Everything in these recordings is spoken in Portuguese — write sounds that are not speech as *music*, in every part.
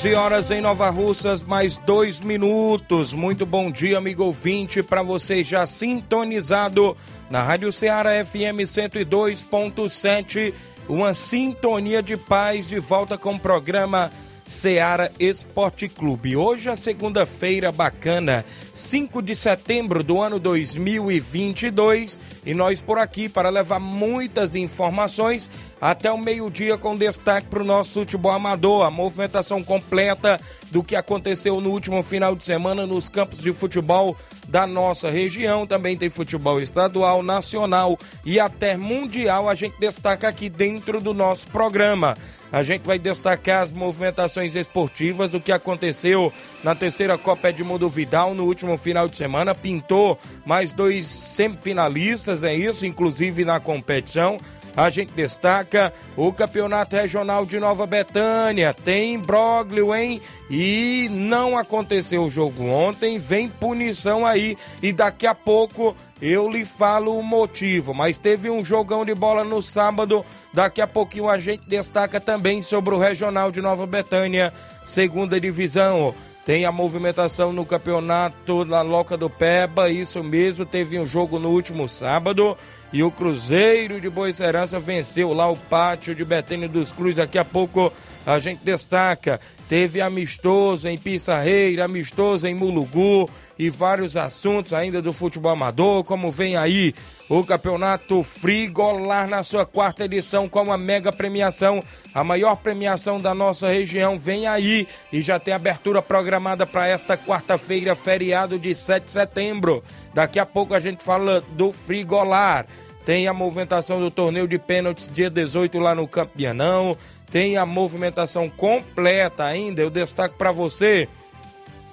11 horas em Nova Russas, mais dois minutos. Muito bom dia, amigo ouvinte, para você já sintonizado na Rádio Ceará FM 102.7. Uma sintonia de paz de volta com o programa Seara Esporte Clube. Hoje é segunda-feira bacana, 5 de setembro do ano 2022, e nós por aqui para levar muitas informações até o meio-dia com destaque para o nosso futebol amador, a movimentação completa do que aconteceu no último final de semana nos campos de futebol da nossa região. Também tem futebol estadual, nacional e até mundial. A gente destaca aqui dentro do nosso programa. A gente vai destacar as movimentações esportivas do que aconteceu na terceira Copa Edmundo Vidal no último final de semana. Pintou mais dois semifinalistas, é isso, inclusive na competição a gente destaca o Campeonato Regional de Nova Betânia. Tem imbróglio, hein? E não aconteceu o jogo ontem, vem punição aí. E daqui a pouco eu lhe falo o motivo. Mas teve um jogão de bola no sábado. Daqui a pouquinho a gente destaca também sobre o Regional de Nova Betânia, segunda divisão. Tem a movimentação no campeonato da Loca do Peba, isso mesmo. Teve um jogo no último sábado e o Cruzeiro de Boa Serança venceu lá o pátio de Betânia dos Cruz. Daqui a pouco a gente destaca. Teve amistoso em Pissarreira, amistoso em Mulugu e vários assuntos ainda do futebol amador, como vem aí o campeonato Frigolar na sua quarta edição com uma mega premiação, a maior premiação da nossa região vem aí e já tem abertura programada para esta quarta-feira, feriado de 7 de setembro. Daqui a pouco a gente fala do Frigolar. Tem a movimentação do torneio de pênaltis dia 18 lá no Campeanão. Tem a movimentação completa ainda. Eu destaco para você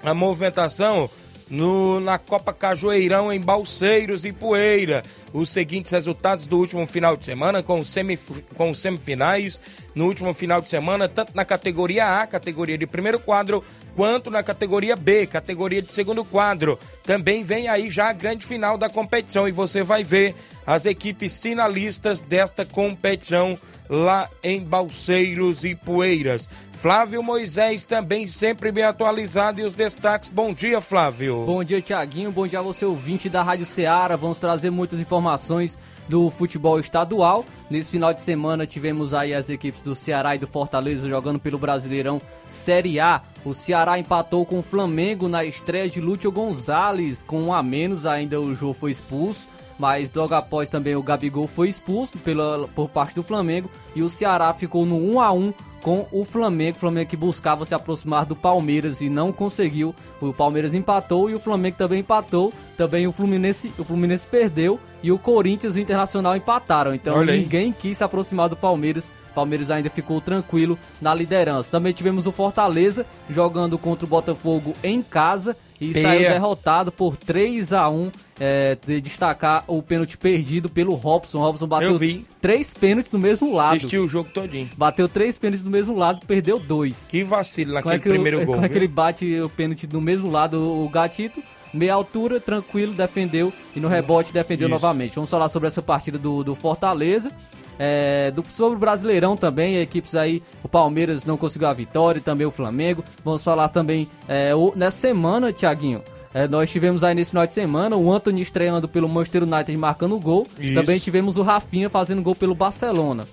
a movimentação no, na Copa Cajueirão em Balseiros e Poeira. Os seguintes resultados do último final de semana, com, semif com semifinais no último final de semana, tanto na categoria A, categoria de primeiro quadro, quanto na categoria B, categoria de segundo quadro. Também vem aí já a grande final da competição e você vai ver as equipes finalistas desta competição lá em Balseiros e Poeiras. Flávio Moisés também sempre bem atualizado e os destaques. Bom dia, Flávio. Bom dia, Tiaguinho. Bom dia a você, ouvinte da Rádio Ceará. Vamos trazer muitas informações do futebol estadual. Nesse final de semana tivemos aí as equipes do Ceará e do Fortaleza jogando pelo Brasileirão Série A. O Ceará empatou com o Flamengo na estreia de Lúcio Gonzalez, com um a menos, ainda o jogo foi expulso mas logo após também o Gabigol foi expulso pela, por parte do Flamengo e o Ceará ficou no 1 a 1 com o Flamengo, o Flamengo que buscava se aproximar do Palmeiras e não conseguiu. O Palmeiras empatou e o Flamengo também empatou. Também o Fluminense, o Fluminense perdeu e o Corinthians e o Internacional empataram. Então ninguém quis se aproximar do Palmeiras. Palmeiras ainda ficou tranquilo na liderança. Também tivemos o Fortaleza jogando contra o Botafogo em casa e Peia. saiu derrotado por 3 a 1 é, de destacar o pênalti perdido pelo Robson. O Robson bateu três pênaltis no mesmo lado. Assistiu o jogo todinho. Bateu três pênaltis no mesmo lado, perdeu dois. Que vacilo naquele é primeiro o, gol. Como é que *laughs* ele bate o pênalti no mesmo lado, o Gatito? Meia altura, tranquilo, defendeu e no rebote defendeu Isso. novamente. Vamos falar sobre essa partida do, do Fortaleza. É, do, sobre o Brasileirão também, equipes aí, o Palmeiras não conseguiu a vitória, e também o Flamengo. Vamos falar também é, o, nessa semana, Tiaguinho. É, nós tivemos aí nesse final de semana o Anthony estreando pelo Manchester United marcando gol. Isso. Também tivemos o Rafinha fazendo gol pelo Barcelona.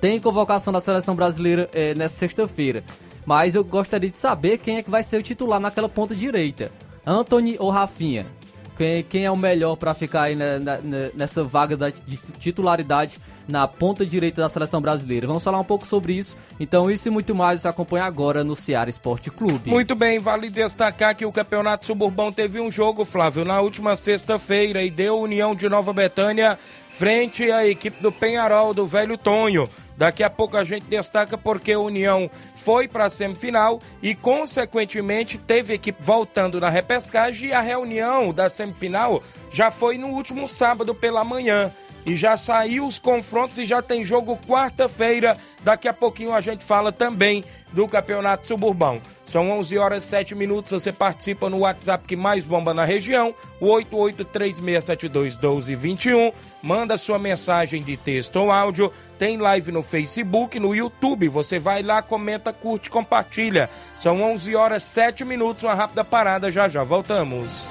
Tem convocação da seleção brasileira é, nessa sexta-feira. Mas eu gostaria de saber quem é que vai ser o titular naquela ponta direita. Anthony ou Rafinha? Quem, quem é o melhor para ficar aí na, na, nessa vaga da, de titularidade na ponta direita da seleção brasileira. Vamos falar um pouco sobre isso. Então, isso e muito mais você acompanha agora no Ceará Esporte Clube. Muito bem, vale destacar que o Campeonato Suburbão teve um jogo, Flávio, na última sexta-feira e deu União de Nova Betânia frente à equipe do Penharol, do Velho Tonho. Daqui a pouco a gente destaca porque a União foi para a semifinal e, consequentemente, teve equipe voltando na repescagem e a reunião da semifinal já foi no último sábado pela manhã e já saiu os confrontos e já tem jogo quarta-feira. Daqui a pouquinho a gente fala também do Campeonato Suburbão. São 11 horas e 7 minutos. Você participa no WhatsApp que mais bomba na região, o 8836721221. Manda sua mensagem de texto ou áudio. Tem live no Facebook, no YouTube. Você vai lá, comenta, curte, compartilha. São 11 horas e 7 minutos. Uma rápida parada. Já já voltamos.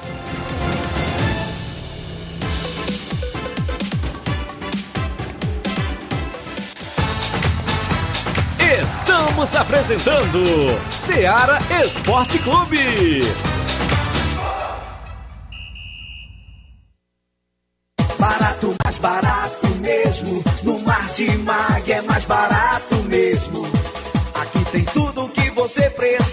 Estamos apresentando Seara Esporte Clube. Barato, mais barato mesmo. No Mar de Mag é mais barato mesmo. Aqui tem tudo que você precisa.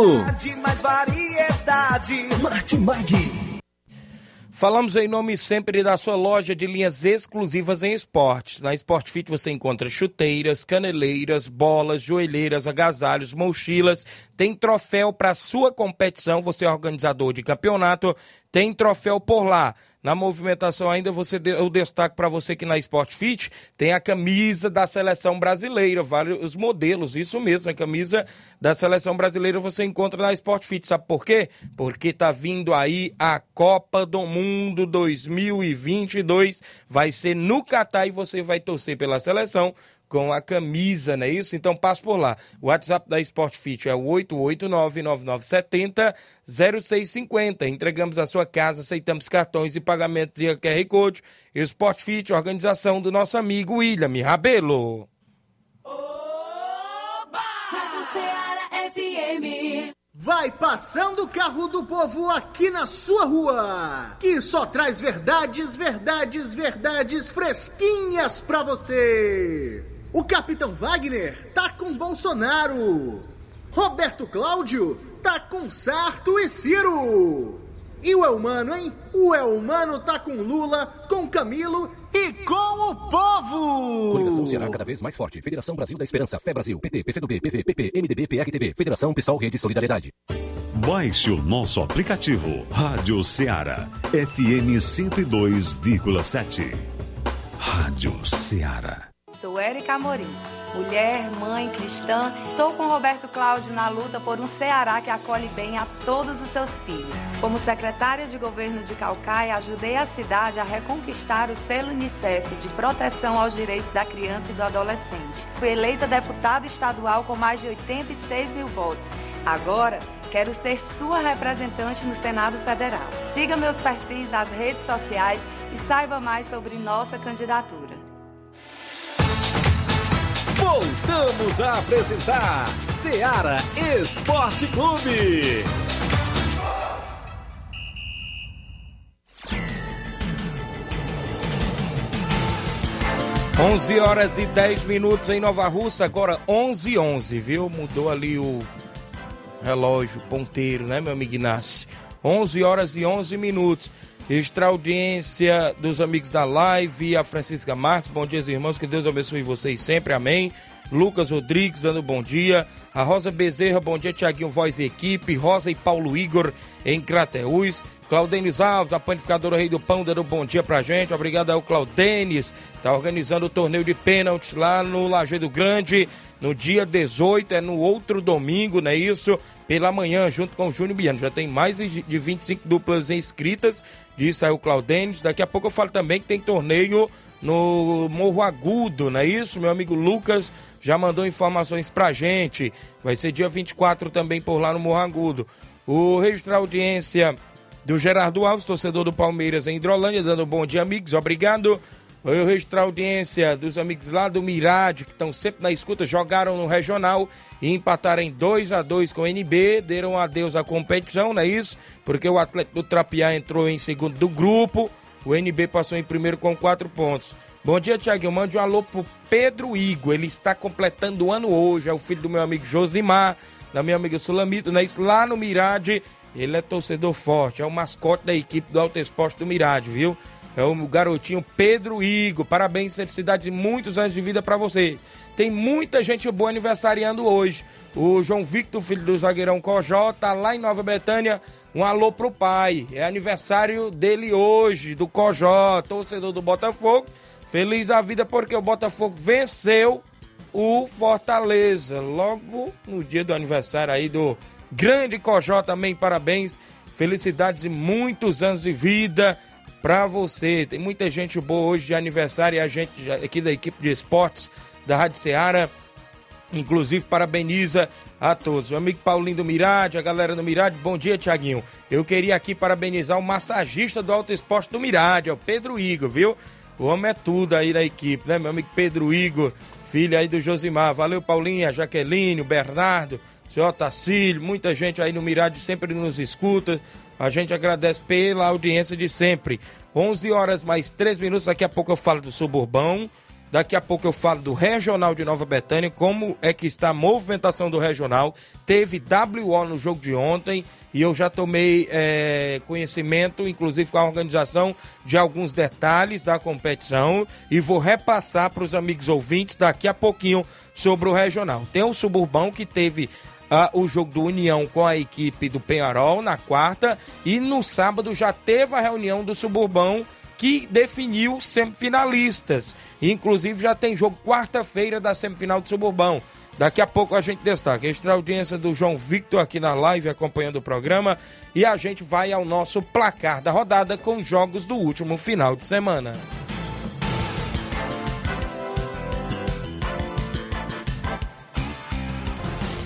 De mais variedade. Martimag. Falamos em nome sempre da sua loja de linhas exclusivas em esportes. Na Sport Fit você encontra chuteiras, caneleiras, bolas, joelheiras, agasalhos, mochilas. Tem troféu para sua competição. Você é organizador de campeonato, tem troféu por lá. Na movimentação ainda você eu destaco para você que na Sport Fit tem a camisa da seleção brasileira, vários modelos, isso mesmo, a camisa da seleção brasileira você encontra na Sport Fit. Sabe por quê? Porque tá vindo aí a Copa do Mundo 2022, vai ser no Catar e você vai torcer pela seleção com a camisa, não é isso? Então passe por lá. O WhatsApp da Sport Fit é o 889-9970-0650. Entregamos a sua casa, aceitamos cartões e pagamentos via QR Code. Sport Fit, organização do nosso amigo William Rabelo. Rádio Ceará FM. Vai passando o carro do povo aqui na sua rua, que só traz verdades, verdades, verdades fresquinhas pra você. O Capitão Wagner tá com Bolsonaro. Roberto Cláudio tá com Sarto e Ciro. E o Elmano, hein? O Elmano tá com Lula, com Camilo e com o povo! Coligação Ceará cada vez mais forte. Federação Brasil da Esperança, Fé Brasil, PT, PCdoB, PV, PP, MDB, PRTB, Federação Pessoal Rede Solidariedade. Baixe o nosso aplicativo Rádio Ceará, FM 102,7. Rádio Ceará. Sou Érica Amorim, mulher, mãe, cristã. Estou com Roberto Cláudio na luta por um Ceará que acolhe bem a todos os seus filhos. Como secretária de governo de Calcaia, ajudei a cidade a reconquistar o selo Unicef de proteção aos direitos da criança e do adolescente. Fui eleita deputada estadual com mais de 86 mil votos. Agora, quero ser sua representante no Senado Federal. Siga meus perfis nas redes sociais e saiba mais sobre nossa candidatura. Voltamos a apresentar Seara Esporte Clube. 11 horas e 10 minutos em Nova Russa, agora 11 h 11, viu? Mudou ali o relógio ponteiro, né, meu amigo Inácio? 11 horas e 11 minutos. Extra audiência dos amigos da live, a Francisca Marques. Bom dia, irmãos. Que Deus abençoe vocês sempre. Amém. Lucas Rodrigues dando bom dia. A Rosa Bezerra, bom dia, Tiaguinho Voz e Equipe. Rosa e Paulo Igor em Crateús. Claudenis Alves, a panificadora Rei do Pão, dando bom dia pra gente. Obrigado ao Claudenis. Tá organizando o torneio de pênaltis lá no Lajeado Grande. No dia 18, é no outro domingo, não é isso? Pela manhã, junto com o Júnior Biano. Já tem mais de 25 duplas inscritas, disse aí o Claudenis. Daqui a pouco eu falo também que tem torneio no Morro Agudo, não é isso? Meu amigo Lucas já mandou informações pra gente. Vai ser dia 24 também por lá no Morro Agudo. O registro da audiência do Gerardo Alves, torcedor do Palmeiras em Hidrolândia, dando bom dia, amigos. Obrigado. Eu registrar a audiência dos amigos lá do Mirade, que estão sempre na escuta, jogaram no Regional e empataram em 2 a 2 com o NB, deram adeus à competição, não é isso? Porque o Atlético do Trapiá entrou em segundo do grupo, o NB passou em primeiro com quatro pontos. Bom dia, Tiaguinho. Mande um alô pro Pedro Igor. Ele está completando o ano hoje. É o filho do meu amigo Josimar, da minha amiga Sulamita, né? Isso lá no Mirade. Ele é torcedor forte, é o mascote da equipe do Alto Esporte do Mirade, viu? É o garotinho Pedro Igor. Parabéns, felicidade de muitos anos de vida para você. Tem muita gente boa aniversariando hoje. O João Victor, filho do zagueirão Cojó, tá lá em Nova Betânia. Um alô pro pai. É aniversário dele hoje, do Cojó, torcedor do Botafogo. Feliz a vida porque o Botafogo venceu o Fortaleza. Logo no dia do aniversário aí do grande Cojó também, parabéns. Felicidades e muitos anos de vida para você. Tem muita gente boa hoje de aniversário e a gente aqui da equipe de esportes da Rádio Ceará, inclusive parabeniza a todos. O amigo Paulinho do Mirade, a galera do Mirade, bom dia, Tiaguinho. Eu queria aqui parabenizar o massagista do Alto Esporte do Mirade, é o Pedro Igor, viu? O homem é tudo aí na equipe, né? Meu amigo Pedro Igor, filho aí do Josimar. Valeu, Paulinho, a Jaqueline, o Bernardo, o senhor Tacílio, muita gente aí no Mirade sempre nos escuta. A gente agradece pela audiência de sempre. 11 horas mais 3 minutos. Daqui a pouco eu falo do suburbão. Daqui a pouco eu falo do Regional de Nova Betânia, como é que está a movimentação do Regional. Teve WO no jogo de ontem e eu já tomei é, conhecimento, inclusive com a organização, de alguns detalhes da competição e vou repassar para os amigos ouvintes daqui a pouquinho sobre o Regional. Tem o Suburbão que teve ah, o jogo do União com a equipe do Penharol na quarta e no sábado já teve a reunião do Suburbão que definiu semifinalistas. Inclusive já tem jogo quarta-feira da semifinal do Suburbão. Daqui a pouco a gente destaca. Extra audiência do João Victor aqui na live acompanhando o programa. E a gente vai ao nosso placar da rodada com jogos do último final de semana.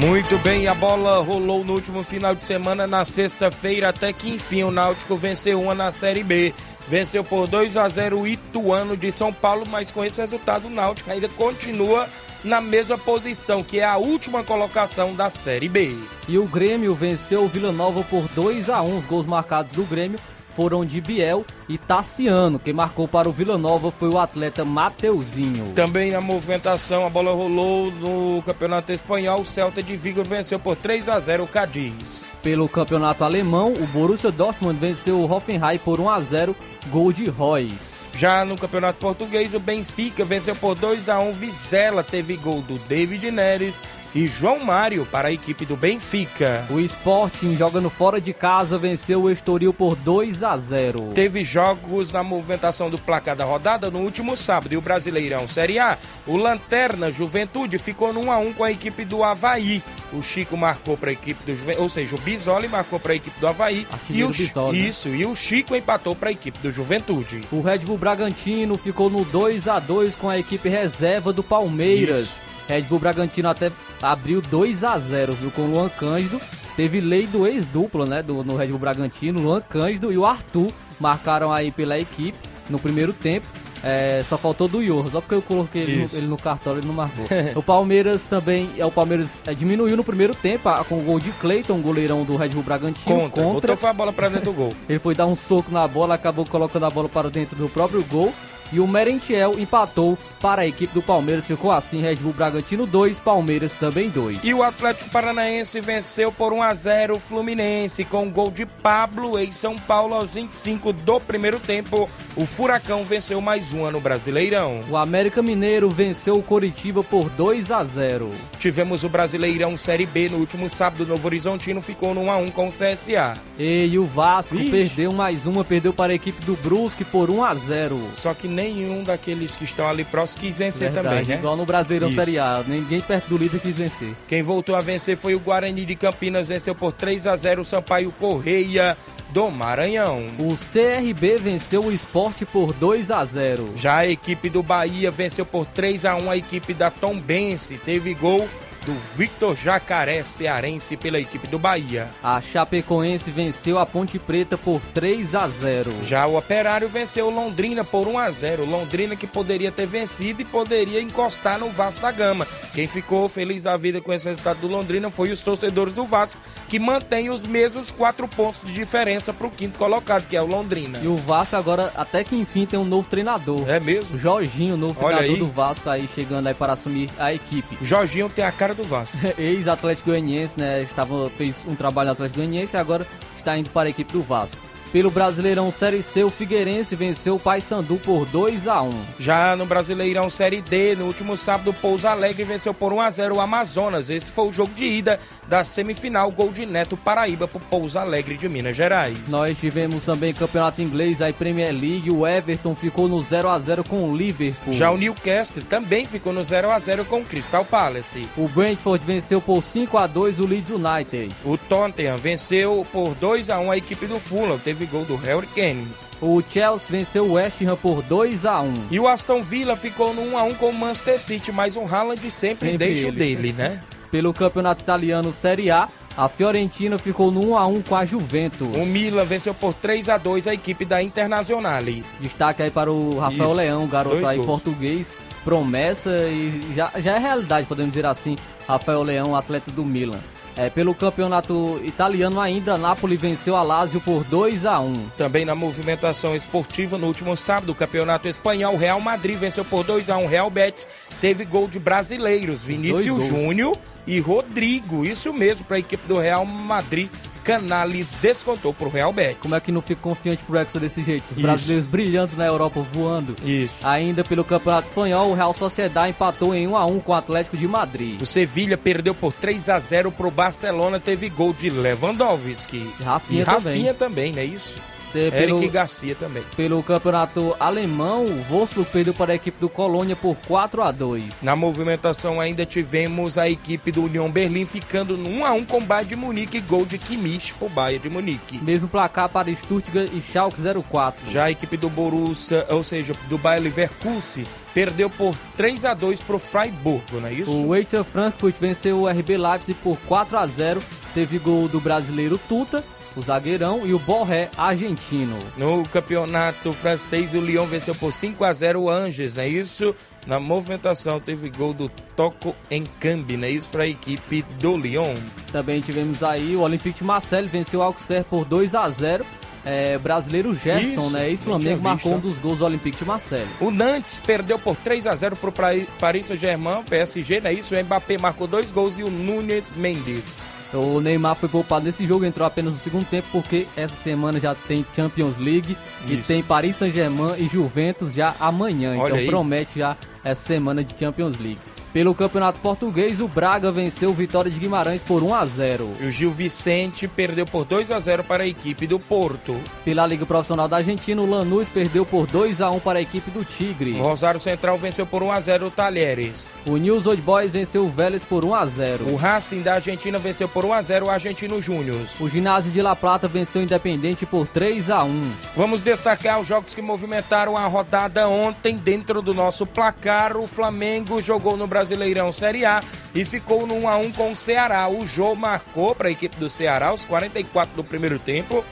Muito bem, a bola rolou no último final de semana, na sexta-feira, até que enfim o Náutico venceu uma na Série B. Venceu por 2 a 0 o Ituano de São Paulo, mas com esse resultado o Náutico ainda continua na mesma posição, que é a última colocação da Série B. E o Grêmio venceu o Vila Nova por 2 a 1 Os gols marcados do Grêmio foram de Biel e Tassiano. Quem marcou para o Vila Nova foi o atleta Mateuzinho. Também na movimentação, a bola rolou no Campeonato Espanhol. O Celta de Vigo venceu por 3 a 0 o Cadiz. Pelo campeonato alemão, o Borussia Dortmund venceu o Hoffenheim por 1 a 0, gol de Reus. Já no Campeonato Português, o Benfica venceu por 2 a 1 Vizela, teve gol do David Neres e João Mário para a equipe do Benfica. O Sporting, jogando fora de casa, venceu o Estoril por 2 a 0. Teve jogos na movimentação do placar da rodada no último sábado e o Brasileirão Série A. O Lanterna Juventude ficou no 1 a 1 com a equipe do Havaí. O Chico marcou para a equipe do Juventude, ou seja, o Bisoli marcou para a equipe do Havaí e o Bisoli, né? isso, e o Chico empatou para a equipe do Juventude. O Red Bull Bragantino ficou no 2 a 2 com a equipe reserva do Palmeiras. Isso. Red Bull Bragantino até abriu 2 a 0 viu? Com o Luan Cândido. Teve lei do ex-duplo, né? Do, no Red Bull Bragantino. Luan Cândido e o Arthur marcaram aí pela equipe no primeiro tempo. É, só faltou do Iorra, só porque eu coloquei ele no, ele no cartório ele não marcou. *laughs* o Palmeiras também, é, o Palmeiras é, diminuiu no primeiro tempo ah, com o gol de Cleiton, goleirão do Red Bull Bragantino. Contra. Botou foi a bola pra dentro do gol. *laughs* Ele foi dar um soco na bola, acabou colocando a bola para dentro do próprio gol. E o Merentiel empatou para a equipe do Palmeiras. Ficou assim: Red Bull Bragantino 2, Palmeiras também 2. E o Atlético Paranaense venceu por 1 a 0 o Fluminense com um gol de Pablo em São Paulo aos 25 do primeiro tempo. O Furacão venceu mais uma no Brasileirão. O América Mineiro venceu o Coritiba por 2 a 0. Tivemos o Brasileirão Série B no último sábado. Novo Horizontino ficou no 1 a 1 com o CSA. E o Vasco Vixe. perdeu mais uma, perdeu para a equipe do Brusque por 1 a 0. Só que nenhum daqueles que estão ali próximos quis vencer Verdade, também, né? Igual no Brasileirão Isso. Série A, ninguém perto do líder quis vencer. Quem voltou a vencer foi o Guarani de Campinas, venceu por 3 a 0 o Sampaio Correia do Maranhão. O CRB venceu o esporte por 2 a 0. Já a equipe do Bahia venceu por 3 a 1 a equipe da Tombense. Teve gol do Victor Jacaré, cearense, pela equipe do Bahia. A Chapecoense venceu a Ponte Preta por 3 a 0. Já o Operário venceu o Londrina por 1 a 0. Londrina que poderia ter vencido e poderia encostar no Vasco da Gama. Quem ficou feliz a vida com esse resultado do Londrina foi os torcedores do Vasco, que mantém os mesmos quatro pontos de diferença para o quinto colocado, que é o Londrina. E o Vasco agora, até que enfim, tem um novo treinador. É mesmo? O Jorginho, o novo Olha treinador aí. do Vasco aí, chegando aí para assumir a equipe. Jorginho tem a cara do Vasco. *laughs* Ex-Atlético Goianiense, né? Estava, fez um trabalho no Atlético Goianiense e agora está indo para a equipe do Vasco. Pelo Brasileirão Série C, o Figueirense venceu o Paysandu por 2 a 1. Já no Brasileirão Série D, no último sábado, o Pouso Alegre venceu por 1 a 0 o Amazonas. Esse foi o jogo de ida da semifinal, gol de Neto Paraíba pro Pouso Alegre de Minas Gerais. Nós tivemos também campeonato inglês, aí Premier League, o Everton ficou no 0 a 0 com o Liverpool. Já o Newcastle também ficou no 0 a 0 com o Crystal Palace. O Brentford venceu por 5 a 2 o Leeds United. O Tottenham venceu por 2 a 1 a equipe do Fulham, teve gol do Harry Kane. O Chelsea venceu o West Ham por 2 a 1. E o Aston Villa ficou no 1 a 1 com o Manchester City, mas o Haaland sempre, Sempre deixa o ele. dele, né? Pelo campeonato italiano Série A, a Fiorentina ficou no 1 a 1 com a Juventus. O Milan venceu por 3 a 2 a equipe da Internazionale. Destaque aí para o Rafael Isso, Leão, garoto dois aí gols. português, promessa e já, já é realidade, podemos dizer assim, Rafael Leão, atleta do Milan. É, pelo campeonato italiano ainda, Napoli venceu a Lazio por 2 a 1. Também na movimentação esportiva, no último sábado, o Campeonato Espanhol, Real Madrid venceu por 2 a 1 Real Betis. Teve gol de brasileiros, Vinícius. Júnior e Rodrigo. Isso mesmo para a equipe do Real Madrid. Canales descontou pro Real Betis. Como é que não fica confiante pro Hexa desse jeito? Os Isso. brasileiros brilhando na Europa, voando. Isso. Ainda pelo Campeonato Espanhol, o Real Sociedade empatou em 1 a 1 com o Atlético de Madrid. O Sevilha perdeu por 3 a 0 pro Barcelona, teve gol de Lewandowski. Rafinha e Rafinha também, não é isso? É, Eric pelo- Garcia também. Pelo campeonato alemão, o Wolfsburg perdeu para a equipe do Colônia por 4 a 2. Na movimentação ainda tivemos a equipe do União Berlim ficando no 1 a 1 com o Bayern de Munique, gol de Kimmich pro Bayern de Munique. Mesmo placar para Stuttgart e Schalke 04. Já a equipe do Borussia, ou seja, do Bayer Leverkusen, perdeu por 3 a 2 pro Freiburgo, não é isso? O Eintracht Frankfurt venceu o RB Leipzig por 4 a 0. Teve gol do brasileiro Tuta, o zagueirão, e o Borré, argentino. No campeonato francês, o Lyon venceu por 5 a 0 o Angers, não é isso? Na movimentação teve gol do Toco em Cambi, não é isso? Para a equipe do Lyon. Também tivemos aí o Olympique de Marseille venceu o Auxerre por 2 a 0. É, brasileiro Gerson, Isso, né? Ex-Flamengo tinha marcou um dos gols do Olympique de Marseille. O Nantes perdeu por 3 a 0 pro Pra- Paris Saint-Germain, PSG, não é isso? O Mbappé marcou dois gols e o Nunes Mendes. O Neymar foi poupado nesse jogo, entrou apenas no segundo tempo, porque essa semana já tem Champions League e Isso. tem Paris Saint-Germain e Juventus já amanhã. Olha então aí. promete já essa semana de Champions League. Pelo Campeonato Português, o Braga venceu o Vitória de Guimarães por 1 a 0. E o Gil Vicente perdeu por 2 a 0 para a equipe do Porto. Pela Liga Profissional da Argentina, o Lanús perdeu por 2 a 1 para a equipe do Tigre. O Rosário Central venceu por 1 a 0 o Talheres. O News Old Boys venceu o Vélez por 1 a 0. O Racing da Argentina venceu por 1 a 0 o Argentino Júnior. O Ginásio de La Plata venceu o Independente por 3 a 1. Vamos destacar os jogos que movimentaram a rodada ontem dentro do nosso placar. O Flamengo jogou no Brasileirão Série A e ficou no 1 a 1 com o Ceará. O Jô marcou para a equipe do Ceará aos 44 do primeiro tempo.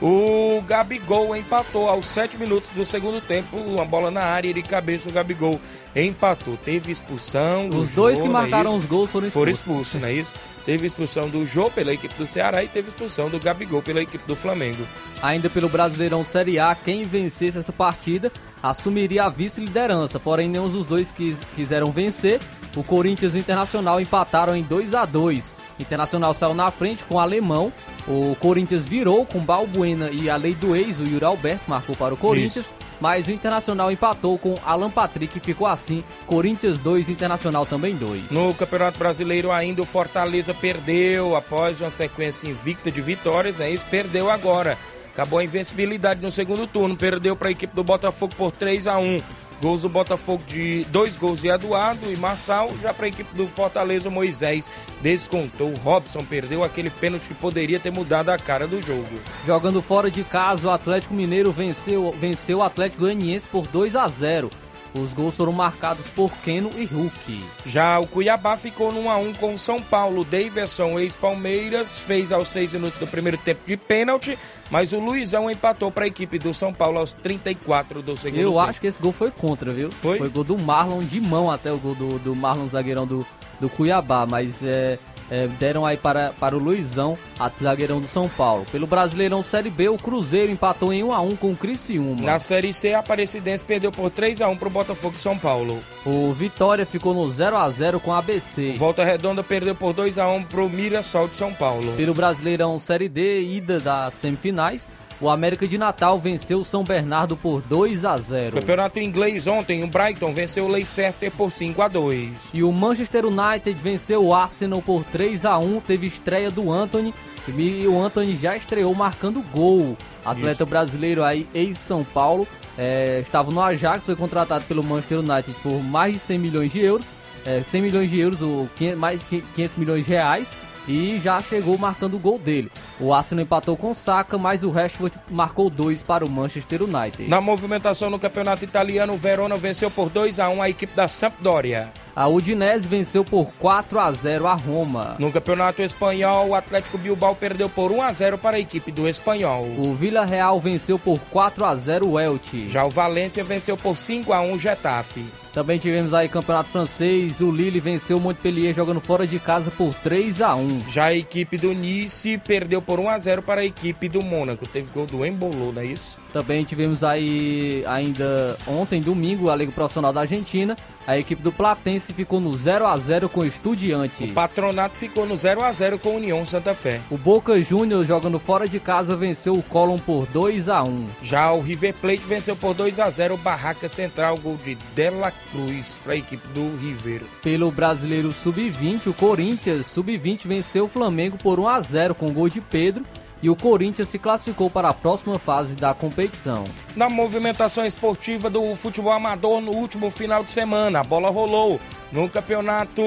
O Gabigol empatou aos 7 minutos do segundo tempo, uma bola na área e de cabeça o Gabigol empatou. Teve expulsão. do Os dois Jô, que não é marcaram isso? os gols foram Foram expulsos. expulsos, não é isso? Teve expulsão do Jô pela equipe do Ceará e teve expulsão do Gabigol pela equipe do Flamengo. Ainda pelo Brasileirão Série A, quem vencesse essa partida assumiria a vice-liderança. Porém, nenhum dos dois quis, quiseram vencer. O Corinthians e o Internacional empataram em 2 a 2 Internacional saiu na frente com o Alemão. O Corinthians virou com Balbuena e a lei do ex, o Yuri Alberto marcou para o Corinthians. Isso. Mas o Internacional empatou com Alan Patrick e ficou assim: Corinthians 2, Internacional também 2. No Campeonato Brasileiro ainda o Fortaleza perdeu após uma sequência invicta de vitórias, é isso, perdeu agora. Acabou a invencibilidade no segundo turno, perdeu para a equipe do Botafogo por 3 a 1. Gols do Botafogo de dois gols de Eduardo e Marçal, já para a equipe do Fortaleza Moisés descontou. Robson perdeu aquele pênalti que poderia ter mudado a cara do jogo. Jogando fora de casa, o Atlético Mineiro venceu, venceu o Atlético Goianiense por 2 a 0. Os gols foram marcados por Keno e Hulk. Já o Cuiabá ficou no 1x1 com o São Paulo. Daverson, ex-Palmeiras, fez aos 6 minutos do primeiro tempo de pênalti, mas o Luizão empatou para a equipe do São Paulo aos 34 do segundo Eu tempo. acho que esse gol foi contra, viu? Foi? Foi gol do Marlon de mão até o gol do, do Marlon zagueirão do, do Cuiabá, mas é, é, deram aí para, para o Luizão, a zagueirão do São Paulo. Pelo Brasileirão Série B, o Cruzeiro empatou em 1 a 1 com o Criciúma. Na Série C, a Aparecidense perdeu por 3x1 pro Botafogo de São Paulo. O Vitória ficou no 0 a 0 com a ABC. Volta Redonda perdeu por 2x1 pro Mirassol de São Paulo. Pelo Brasileirão Série D, ida das semifinais, o América de Natal venceu o São Bernardo por 2 a 0. Campeonato inglês ontem, o Brighton venceu o Leicester por 5x2. E o Manchester United venceu o Arsenal por 3 a 1 teve estreia do Anthony e o Anthony já estreou marcando gol. Atleta Isso. brasileiro aí, ex-São Paulo, é, estava no Ajax, foi contratado pelo Manchester United por mais de 100 milhões de euros, é, 100 milhões de euros, ou 500 mais de 500 milhões de reais, e já chegou marcando o gol dele. O Arsenal empatou com o Saka, mas o Rashford marcou dois para o Manchester United. Na movimentação no Campeonato Italiano, o Verona venceu por 2x1 a equipe da Sampdoria. A Udinese venceu por 4 a 0 a Roma. No Campeonato Espanhol, o Atlético Bilbao perdeu por 1x0 para a equipe do Espanhol. O Villarreal venceu por 4 a 0 o Elche. Já o Valência venceu por 5x1 o Getafe. Também tivemos aí Campeonato Francês, o Lille venceu o Montpellier jogando fora de casa por 3 a 1. Já a equipe do Nice perdeu por 1x0 para a equipe do Mônaco. Teve gol do Embolou, não é isso? Também tivemos aí ainda ontem, domingo, a Liga Profissional da Argentina. A equipe do Platense ficou no 0 a 0 com o Estudiantes. O Patronato ficou no 0x0 com a União Santa Fé. O Boca Juniors jogando fora de casa venceu o Colón por 2 a 1. Já o River Plate venceu por 2x0 o Barraca Central, gol de Dela Cruz para a equipe do River. Pelo Brasileiro Sub-20, o Corinthians Sub-20 venceu o Flamengo por 1 a 0 com gol de Pedro e o Corinthians se classificou para a próxima fase da competição. Na movimentação esportiva do futebol amador no último final de semana, a bola rolou no Campeonato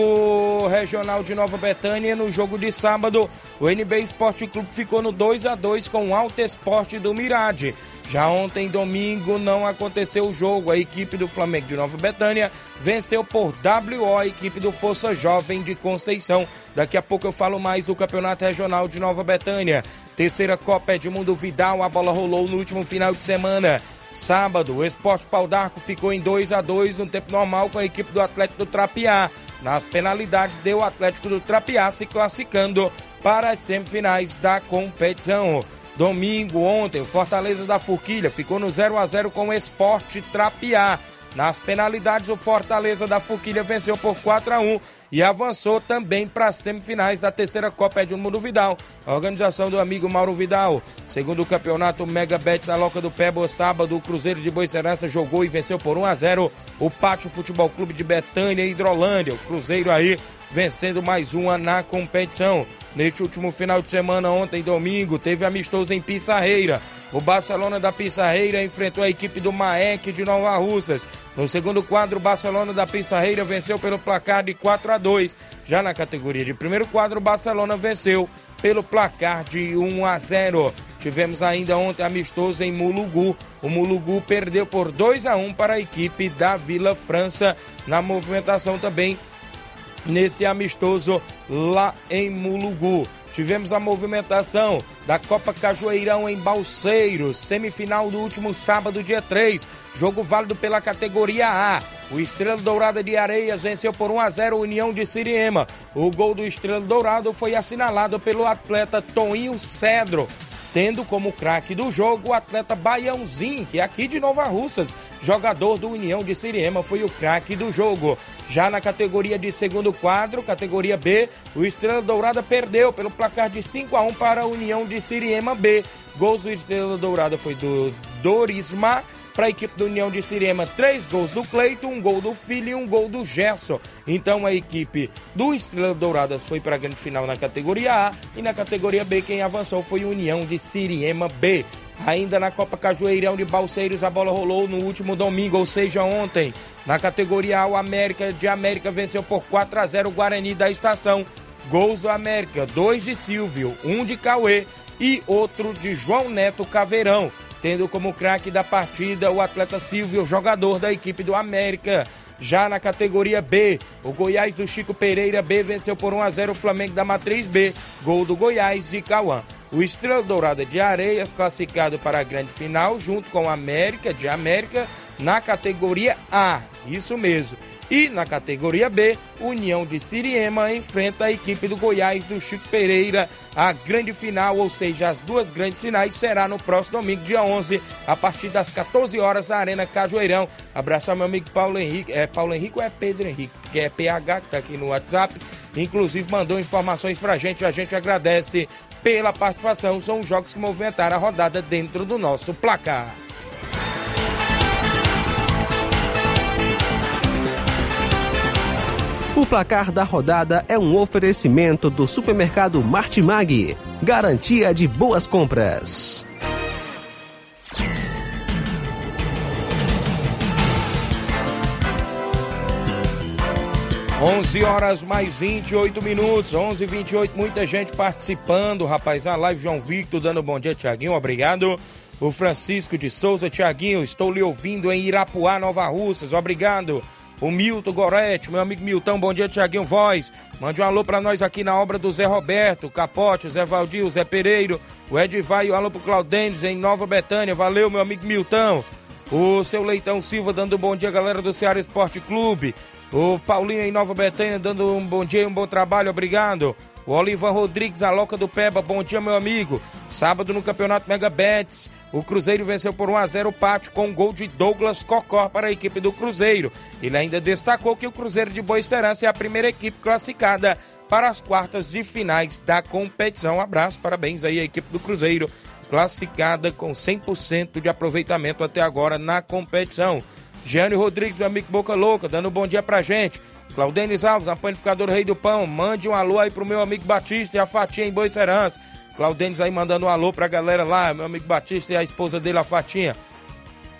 Regional de Nova Betânia no jogo de sábado. O NB Esporte Clube ficou no 2 a 2 com o Alto Esporte do Mirade. Já ontem, domingo, não aconteceu o jogo. A equipe do Flamengo de Nova Betânia venceu por WO a equipe do Força Jovem de Conceição. Daqui a pouco eu falo mais do Campeonato Regional de Nova Betânia. Terceira Copa Edmundo Vidal, a bola rolou no último final de semana. Sábado, o Esporte Pau d'Arco ficou em 2 a 2 no tempo normal com a equipe do Atlético do Trapiá. Nas penalidades, deu o Atlético do Trapiá se classificando para as semifinais da competição. Domingo, ontem, o Fortaleza da Forquilha ficou no 0 a 0 com o Esporte Trapiá. Nas penalidades, o Fortaleza da Forquilha venceu por 4 a 1 e avançou também para as semifinais da terceira Copa Edmundo Vidal, a organização do amigo Mauro Vidal. Segundo o campeonato Mega Bet na Loca do Pebo, sábado, o Cruzeiro de Boicerança jogou e venceu por 1 a 0 o Pátio Futebol Clube de Betânia e Hidrolândia. O Cruzeiro aí vencendo mais uma na competição. Neste último final de semana, ontem, domingo, teve amistoso em Pissarreira. O Barcelona da Pissarreira enfrentou a equipe do Maek de Nova Russas. No segundo quadro, o Barcelona da Pissarreira venceu pelo placar de 4 a 2. Já na categoria de primeiro quadro, o Barcelona venceu pelo placar de 1 a 0. Tivemos ainda ontem amistoso em Mulugu. O Mulugu perdeu por 2 a 1 para a equipe da Vila França. Na movimentação também nesse amistoso lá em Mulugu. tivemos a movimentação da Copa Cajueirão em Balseiros, semifinal do último sábado, dia 3, jogo válido pela categoria A. O Estrela Dourada de Areias venceu por 1 a 0 a União de Siriema. O gol do Estrela Dourado foi assinalado pelo atleta Toninho Cedro tendo como craque do jogo o atleta Baiãozinho, que é aqui de Nova Russas, jogador do União de Siriema, foi o craque do jogo. Já na categoria de segundo quadro, categoria B, o Estrela Dourada perdeu pelo placar de 5 a 1 para a União de Siriema B. Gols do Estrela Dourada foi do Dorismar para a equipe do União de Sirema, três gols do Cleito, um gol do Filho e um gol do Gerson. Então a equipe do Estrela Douradas foi para a grande final na categoria A e na categoria B quem avançou foi o União de Siriema B. Ainda na Copa Cajueirão de Balseiros, a bola rolou no último domingo, ou seja, ontem. Na categoria A, o América de América venceu por 4 a 0 o Guarani da Estação. Gols do América, dois de Silvio, um de Cauê e outro de João Neto Caveirão tendo como craque da partida o atleta Silvio, jogador da equipe do América. Já na categoria B, o Goiás do Chico Pereira B venceu por 1 a 0 o Flamengo da Matriz B, gol do Goiás de Cauã. O Estrela Dourada de Areias classificado para a grande final junto com o América de América na categoria A. Isso mesmo. E na categoria B, União de Siriema enfrenta a equipe do Goiás do Chico Pereira. A grande final, ou seja, as duas grandes finais, será no próximo domingo, dia 11, a partir das 14 horas, na Arena Cajueirão. Ao meu amigo Paulo Henrique. É Paulo Henrique ou é Pedro Henrique? Que é PH, que tá aqui no WhatsApp. Inclusive mandou informações pra gente. A gente agradece pela participação. São os jogos que movimentaram a rodada dentro do nosso placar. O placar da rodada é um oferecimento do supermercado Martimag. Garantia de boas compras. 11 horas mais 28 minutos, 11 28 muita gente participando, rapaz. A live João Victor dando bom dia, Tiaguinho, obrigado. O Francisco de Souza, Tiaguinho, estou lhe ouvindo em Irapuá, Nova Russas, obrigado. O Milton Gorete, meu amigo Milton, bom dia, Tiaguinho Voz. Mande um alô pra nós aqui na obra do Zé Roberto, Capote, o Zé Valdir, o Zé Pereiro, o Edivai e o alô pro Claudênis em Nova Betânia. Valeu, meu amigo Milton. O seu Leitão Silva dando um bom dia, galera do Ceará Esporte Clube. O Paulinho em Nova Betânia dando um bom dia e um bom trabalho, obrigado. O Olivan Rodrigues, a Loca do Peba, bom dia, meu amigo. Sábado no Campeonato Mega Bets, o Cruzeiro venceu por 1 a 0 o Pátio com um gol de Douglas Cocó para a equipe do Cruzeiro. Ele ainda destacou que o Cruzeiro de Boa Esperança é a primeira equipe classificada para as quartas de finais da competição. Um abraço, parabéns aí à equipe do Cruzeiro, classificada com 100% de aproveitamento até agora na competição. Gianni Rodrigues, meu amigo Boca Louca, dando um bom dia pra gente. Claudênis Alves, a panificadora Rei do Pão, mande um alô aí pro meu amigo Batista e a Fatinha em Boicerança. Claudênis aí mandando um alô pra galera lá, meu amigo Batista e a esposa dele, a Fatinha.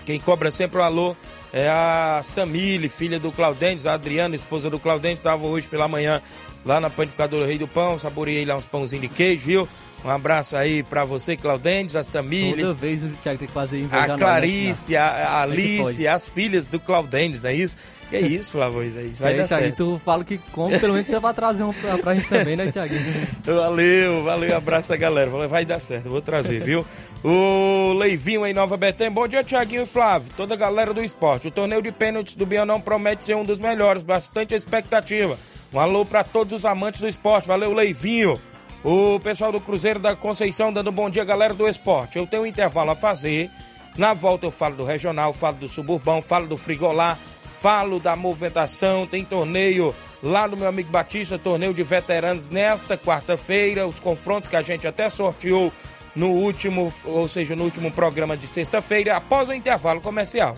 Quem cobra sempre o alô é a Samile, filha do Claudênis, a Adriana, esposa do Claudênis, estava hoje pela manhã lá na panificadora Rei do Pão, saboreei lá uns pãozinhos de queijo, viu? Um abraço aí pra você, Claudênis, a Samile. Toda vez o Thiago tem que fazer A Clarice, a, a Alice, as filhas do Claudênis, não é isso? Que é isso, Flávio? É isso. Vai aí, dar Thiago, certo. tu fala que come, pelo menos você vai trazer um pra, pra gente também, né, Thiago? *laughs* Valeu, valeu, abraço a galera. Vai dar certo, vou trazer, viu? O Leivinho em Nova Betânia. Bom dia, Tiaguinho e Flávio, toda a galera do esporte. O torneio de pênaltis do Bianão promete ser um dos melhores, bastante expectativa. Um alô para todos os amantes do esporte. Valeu, Leivinho. O pessoal do Cruzeiro da Conceição dando bom dia, galera do esporte. Eu tenho um intervalo a fazer. Na volta eu falo do regional, falo do suburbão, falo do frigolá, falo da movimentação. Tem torneio lá no meu amigo Batista, torneio de veteranos nesta quarta-feira. Os confrontos que a gente até sorteou no último, ou seja, no último programa de sexta-feira, após o intervalo comercial.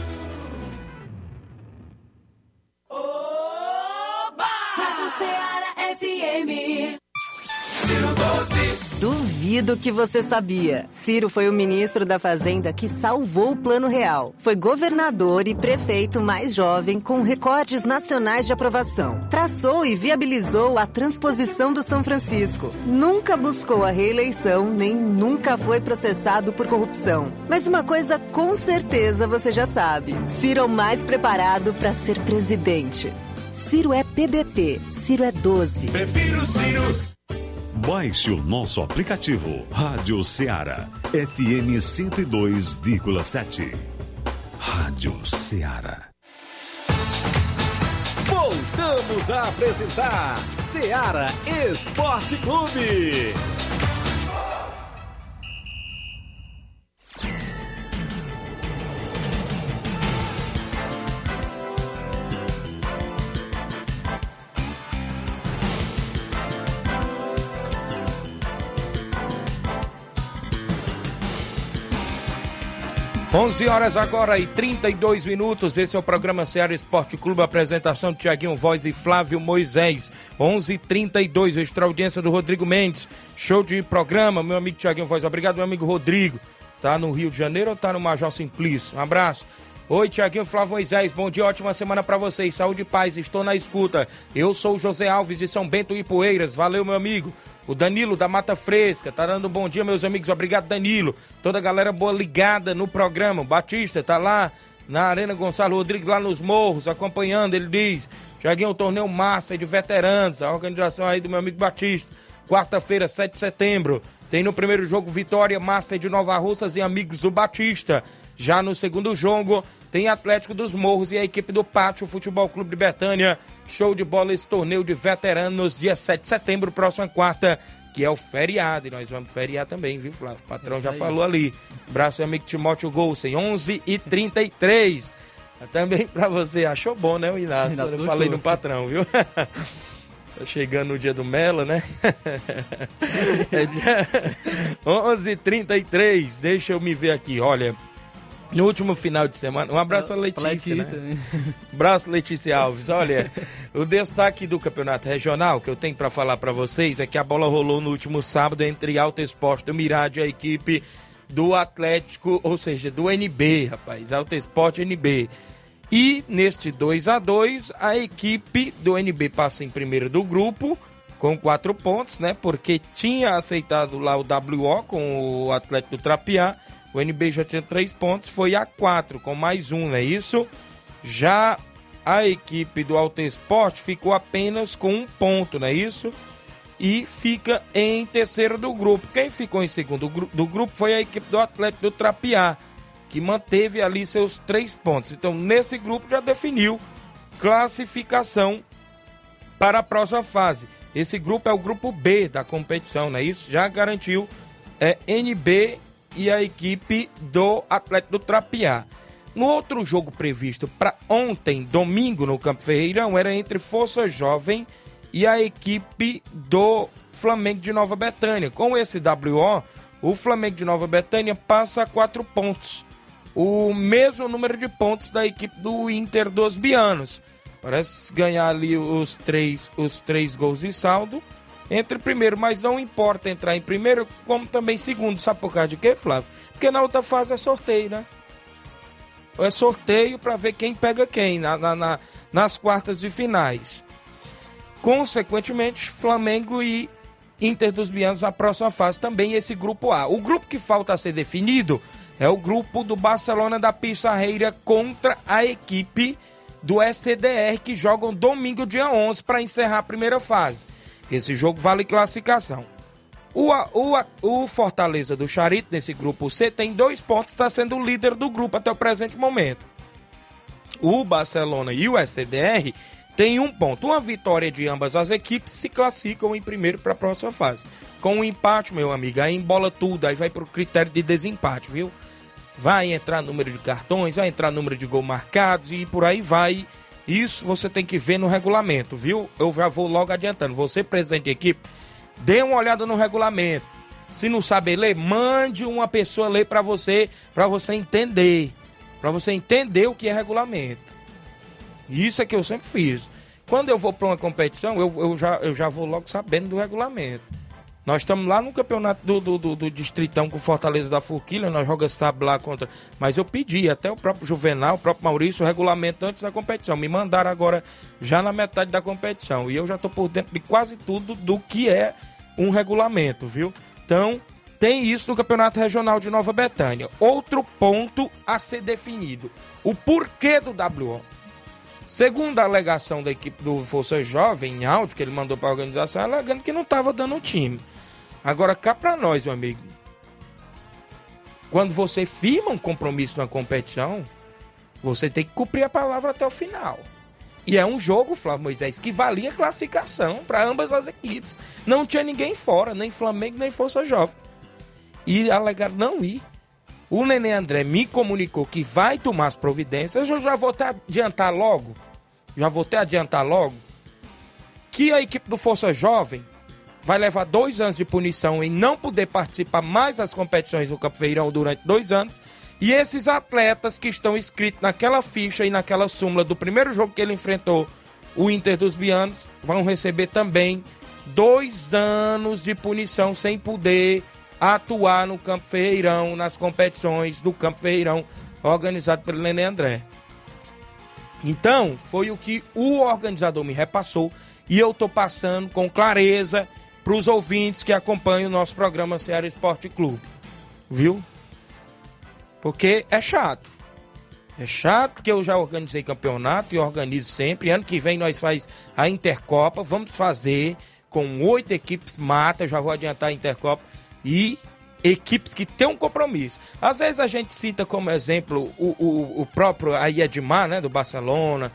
Ceará FM. Duvido que você sabia. Ciro foi o ministro da Fazenda que salvou o Plano Real. Foi governador e prefeito mais jovem com recordes nacionais de aprovação. Traçou e viabilizou a transposição do São Francisco. Nunca buscou a reeleição, nem nunca foi processado por corrupção. Mas uma coisa com certeza você já sabe: Ciro é o mais preparado para ser presidente. Ciro é PDT. Ciro é 12. Prefiro Ciro. Baixe o nosso aplicativo Rádio Ceará FM 102,7. Rádio Ceará. Voltamos a apresentar Seara Esporte Clube. Onze horas agora e 32 minutos. Esse é o programa Ceará Esporte Clube. Apresentação de Tiaguinho Voz e Flávio Moisés. 11:32 Extra audiência do Rodrigo Mendes. Show de programa, meu amigo Tiaguinho Voz. Obrigado, meu amigo Rodrigo. Tá no Rio de Janeiro ou tá no Major Simplício? Um abraço. Oi, Tiaguinho Flávio Moisés, bom dia, ótima semana para vocês, saúde e paz, estou na escuta. Eu sou o José Alves de São Bento e Poeiras, valeu, meu amigo. O Danilo da Mata Fresca, tá dando bom dia, meus amigos, obrigado, Danilo. Toda a galera boa ligada no programa. O Batista tá lá na Arena Gonçalo Rodrigues, lá nos morros, acompanhando, ele diz. Tiaguinho, o torneio massa de veteranos, a organização aí do meu amigo Batista. Quarta-feira, 7 de setembro, tem no primeiro jogo Vitória Master de Nova Russas e Amigos do Batista. Já no segundo jogo, tem Atlético dos Morros e a equipe do Pátio Futebol Clube de Betânia. Show de bola esse torneio de veteranos, dia 7 de setembro, próxima quarta, que é o feriado. E nós vamos feriar também, viu, Flávio? O patrão já falou ali. Abraço, amigo Timóteo Golsen, 11 e 33 Também pra você, achou bom, né, o Inácio? Inácio Eu falei no patrão, viu? *laughs* Tá chegando o dia do Mela, né? *laughs* É dia *laughs* 11h33, deixa eu me ver aqui, olha. No último final de semana, um abraço pra Letícia, Letícia, né? Abraço, Letícia Alves. Olha, o destaque do campeonato regional que eu tenho pra falar pra vocês é que a bola rolou no último sábado entre Alto Esporte do Mirade e a equipe do Atlético, ou seja, do NB, rapaz, Alto Esporte NB. E neste 2 a 2 a equipe do NB passa em primeiro do grupo com quatro pontos, né? Porque tinha aceitado lá o WO com o Atlético Trapiá. O NB já tinha três pontos, foi a quatro com mais um, não é isso? Já a equipe do Alto Esporte ficou apenas com um ponto, não é isso? E fica em terceiro do grupo. Quem ficou em segundo do grupo foi a equipe do Atlético do Trapiá, que manteve ali seus três pontos. Então, nesse grupo já definiu classificação para a próxima fase. Esse grupo é o grupo B da competição, não é isso? Já garantiu é, NB e a equipe do Atlético do Trapiá. No outro jogo previsto para ontem, domingo, no Campo Ferreirão, era entre Força Jovem e a equipe do Flamengo de Nova Betânia. Com esse WO, o Flamengo de Nova Betânia passa a quatro pontos. O mesmo número de pontos da equipe do Inter dos Bianos. Parece ganhar ali os três, os três gols de saldo entre primeiro, mas não importa entrar em primeiro, como também segundo. Sabe por causa de quê, Flávio? Porque na outra fase é sorteio, né? É sorteio para ver quem pega quem na, na- na- nas quartas de finais. Consequentemente, Flamengo e Inter dos Bianos na próxima fase também esse grupo A. O grupo que falta ser definido é o grupo do Barcelona da Pissarreira contra a equipe do SCDR que jogam domingo dia 11 para encerrar a primeira fase. Esse jogo vale classificação. O, o, o Fortaleza do Charito, nesse grupo C, tem dois pontos, está sendo o líder do grupo até o presente momento. O Barcelona e o SCDR têm um ponto. Uma vitória de ambas as equipes se classificam em primeiro para a próxima fase. Com um empate, meu amigo, aí embola tudo, aí vai para o critério de desempate, viu? Vai entrar número de cartões, vai entrar número de gol marcados e por aí vai. Isso você tem que ver no regulamento, viu? Eu já vou logo adiantando. Você, presidente de equipe, dê uma olhada no regulamento. Se não sabe ler, mande uma pessoa ler para você, para você entender, para você entender o que é regulamento. Isso é que eu sempre fiz. Quando eu vou para uma competição, eu, eu, já, eu já vou logo sabendo do regulamento. Nós estamos lá no campeonato do, do, do, do Distritão com Fortaleza da Forquilha, nós jogamos sábado lá contra. Mas eu pedi, até o próprio Juvenal, o próprio Maurício, o regulamento antes da competição. Me mandaram agora já na metade da competição. E eu já estou por dentro de quase tudo do que é um regulamento, viu? Então, tem isso no Campeonato Regional de Nova Betânia. Outro ponto a ser definido: o porquê do WO. Segundo a alegação da equipe do Força Jovem, em áudio, que ele mandou para a organização, alegando que não estava dando o time. Agora, cá para nós, meu amigo. Quando você firma um compromisso na competição, você tem que cumprir a palavra até o final. E é um jogo, Flávio Moisés, que valia classificação para ambas as equipes. Não tinha ninguém fora, nem Flamengo, nem Força Jovem. E alegaram não ir. O Nenê André me comunicou que vai tomar as providências. Eu já vou até adiantar logo. Já vou até adiantar logo. Que a equipe do Força Jovem vai levar dois anos de punição em não poder participar mais das competições do Campo Feirão durante dois anos. E esses atletas que estão inscritos naquela ficha e naquela súmula do primeiro jogo que ele enfrentou, o Inter dos Bianos, vão receber também dois anos de punição sem poder atuar no Campo Ferreirão, nas competições do Campo Ferreirão, organizado pelo Nenê André. Então, foi o que o organizador me repassou e eu tô passando com clareza para os ouvintes que acompanham o nosso programa Ceará Esporte Clube. Viu? Porque é chato. É chato que eu já organizei campeonato e organizo sempre. Ano que vem nós faz a Intercopa. Vamos fazer com oito equipes mata. Já vou adiantar a Intercopa. E equipes que têm um compromisso. Às vezes a gente cita como exemplo o, o, o próprio aí Edmar, né, do Barcelona,